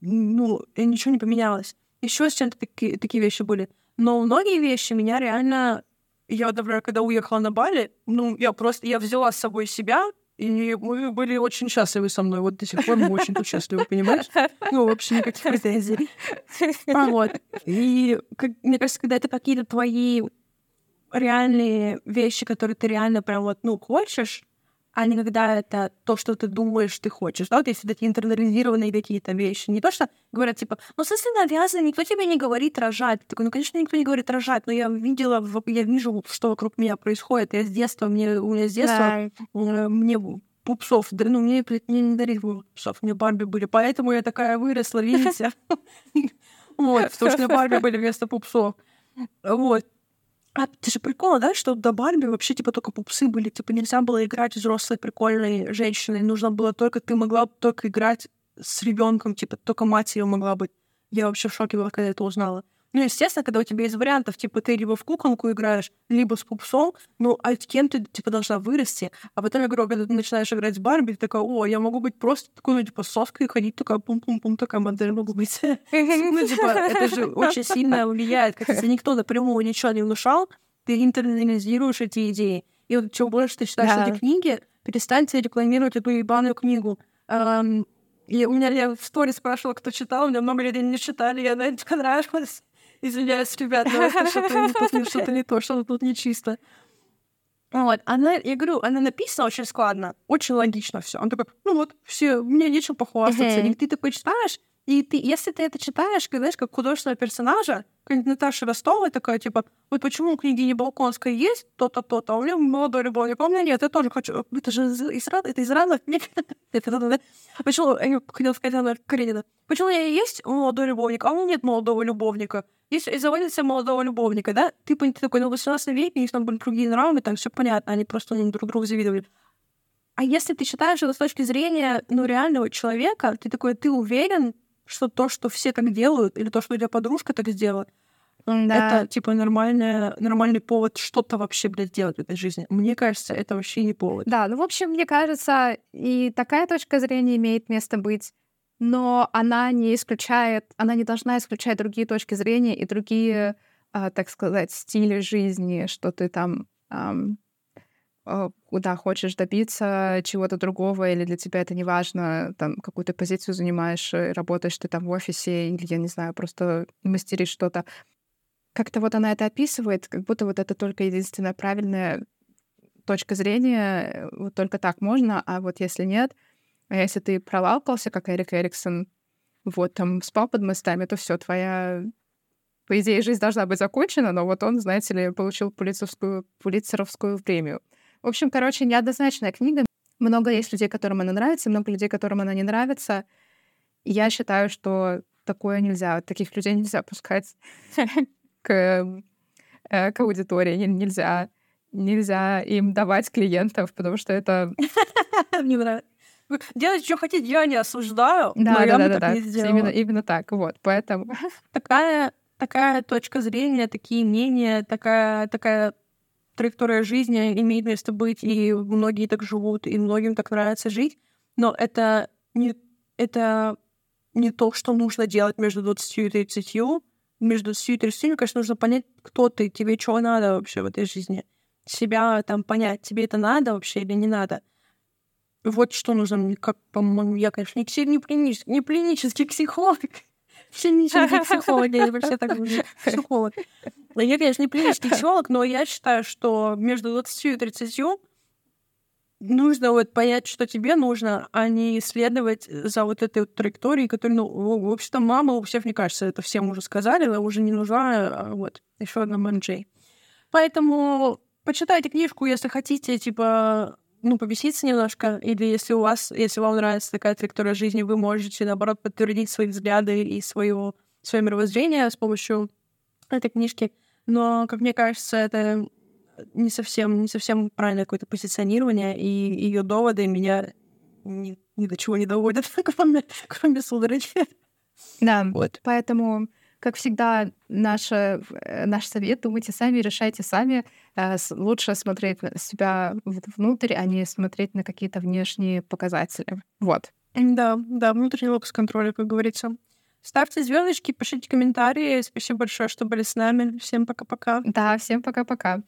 ну, ничего не поменялось. Еще с чем-то такие, такие вещи были. Но многие вещи меня реально... Я, например, когда уехала на Бали, ну, я просто... Я взяла с собой себя, и мы были очень счастливы со мной. Вот до сих пор мы очень тут счастливы, понимаешь? Ну, вообще никаких претензий. А, вот. И как, мне кажется, когда это какие-то твои реальные вещи, которые ты реально прям вот, ну, хочешь, а не когда это то, что ты думаешь, ты хочешь. Да, вот если такие интернализированные какие-то вещи. Не то, что говорят, типа, ну, если навязано, никто тебе не говорит рожать. Ты такой, ну, конечно, никто не говорит рожать, но я видела, я вижу, что вокруг меня происходит. Я с детства, мне, у меня с детства, да. мне пупсов, да, ну, мне, мне не дарили пупсов, мне Барби были, поэтому я такая выросла, видите? Вот, потому что Барби были вместо пупсов. Вот. А ты же прикол, да, что до Барби вообще типа только пупсы были, типа нельзя было играть взрослой прикольной женщиной, нужно было только, ты могла только играть с ребенком, типа только матерью могла быть. Я вообще в шоке была, когда это узнала. Ну, естественно, когда у тебя есть вариантов, типа, ты либо в куколку играешь, либо с пупсом, ну, а кем ты, типа, должна вырасти? А потом, я говорю, когда ты начинаешь играть с Барби, ты такая, о, я могу быть просто такой, ну, типа, соской ходить, такая пум-пум-пум, такая модель могу быть. Ну, типа, это же очень сильно влияет. Как если никто напрямую ничего не внушал, ты интернализируешь эти идеи. И вот чем больше ты читаешь эти книги, перестаньте рекламировать эту ебаную книгу. И у меня я в сторе спрашивала, кто читал, у меня много людей не читали, и она не понравилась. Извиняюсь, ребят, что-то что не то, что-то тут нечисто. Вот, она, я говорю, она написана очень складно, очень логично все. Он такой, ну вот, все, мне нечем похвастаться. И ты такой читаешь, и ты, если ты это читаешь, как, знаешь, как художественного персонажа, как Наташа Ростова такая, типа, вот почему у княгини Балконской есть то-то, то-то, а у меня молодой любовник, а у меня нет, я тоже хочу. Это же из это из Рада. Почему, я хотела сказать, она Каренина, почему у меня есть молодой любовник, а у меня нет молодого любовника? Если заводится молодого любовника, да, ты, ты такой, ну, 18 веке, у них там были другие нравы, там все понятно, они просто друг другу завидовали. А если ты считаешь это с точки зрения, ну, реального человека, ты такой, ты уверен, что то, что все так делают, или то, что у тебя подружка так сделала, Это, типа, нормальная, нормальный повод что-то вообще, блядь, делать в этой жизни. Мне кажется, это вообще не повод. Да, ну, в общем, мне кажется, и такая точка зрения имеет место быть, но она не исключает, она не должна исключать другие точки зрения и другие, а, так сказать, стили жизни, что ты там ам, а, куда хочешь добиться чего-то другого, или для тебя это не важно, там, какую-то позицию занимаешь, э, работаешь ты там в офисе, или, я не знаю, просто мастеришь что-то. Как-то вот она это описывает, как будто вот это только единственная правильная точка зрения, э, вот только так можно, а вот если нет, а если ты пролалкался, как Эрик Эриксон, вот там спал под мостами, то все, твоя по идее, жизнь должна быть закончена, но вот он, знаете ли, получил пулицеровскую, пулицеровскую премию. В общем, короче, неоднозначная книга. Много есть людей, которым она нравится, много людей, которым она не нравится. Я считаю, что такое нельзя. Таких людей нельзя пускать к, э, к аудитории. Нельзя, нельзя им давать клиентов, потому что это... Мне нравится. Делайте, что хотите, я не осуждаю, да, но да, я да, да, так да. не сделала. Именно, именно так, вот, поэтому... Такая, такая точка зрения, такие мнения, такая, такая траектория жизни имеет место быть, и многие так живут, и многим так нравится жить, но это не, это не то, что нужно делать между 20 и 30. Между 20 и 30, конечно, нужно понять, кто ты, тебе чего надо вообще в этой жизни. Себя там понять, тебе это надо вообще или не надо. Вот что нужно, как, по-моему, я, конечно, не, не, клинический, не клинический психолог, вообще ничего не психолог, я вообще так психолог. Я, конечно, не клинический психолог, но я считаю, что между 20 и 30 нужно вот понять, что тебе нужно, а не исследовать за вот этой вот траекторией, которая, ну, в общем-то, мама у всех, мне кажется, это всем уже сказали, она уже не нужна, а вот, еще одна Манджей. Поэтому почитайте книжку, если хотите, типа, ну, побеситься немножко, или если у вас, если вам нравится такая траектория жизни, вы можете, наоборот, подтвердить свои взгляды и свое, свое мировоззрение с помощью этой книжки. Но, как мне кажется, это не совсем, не совсем правильное какое-то позиционирование, и ее доводы меня ни, ни до чего не доводят, кроме, кроме судороги. Да, вот. поэтому, как всегда, наш, э, наш совет — думайте сами, решайте сами. Э, лучше смотреть на себя внутрь, а не смотреть на какие-то внешние показатели. Вот. Да, да, внутренний локус контроля, как говорится. Ставьте звездочки, пишите комментарии. Спасибо большое, что были с нами. Всем пока-пока. Да, всем пока-пока.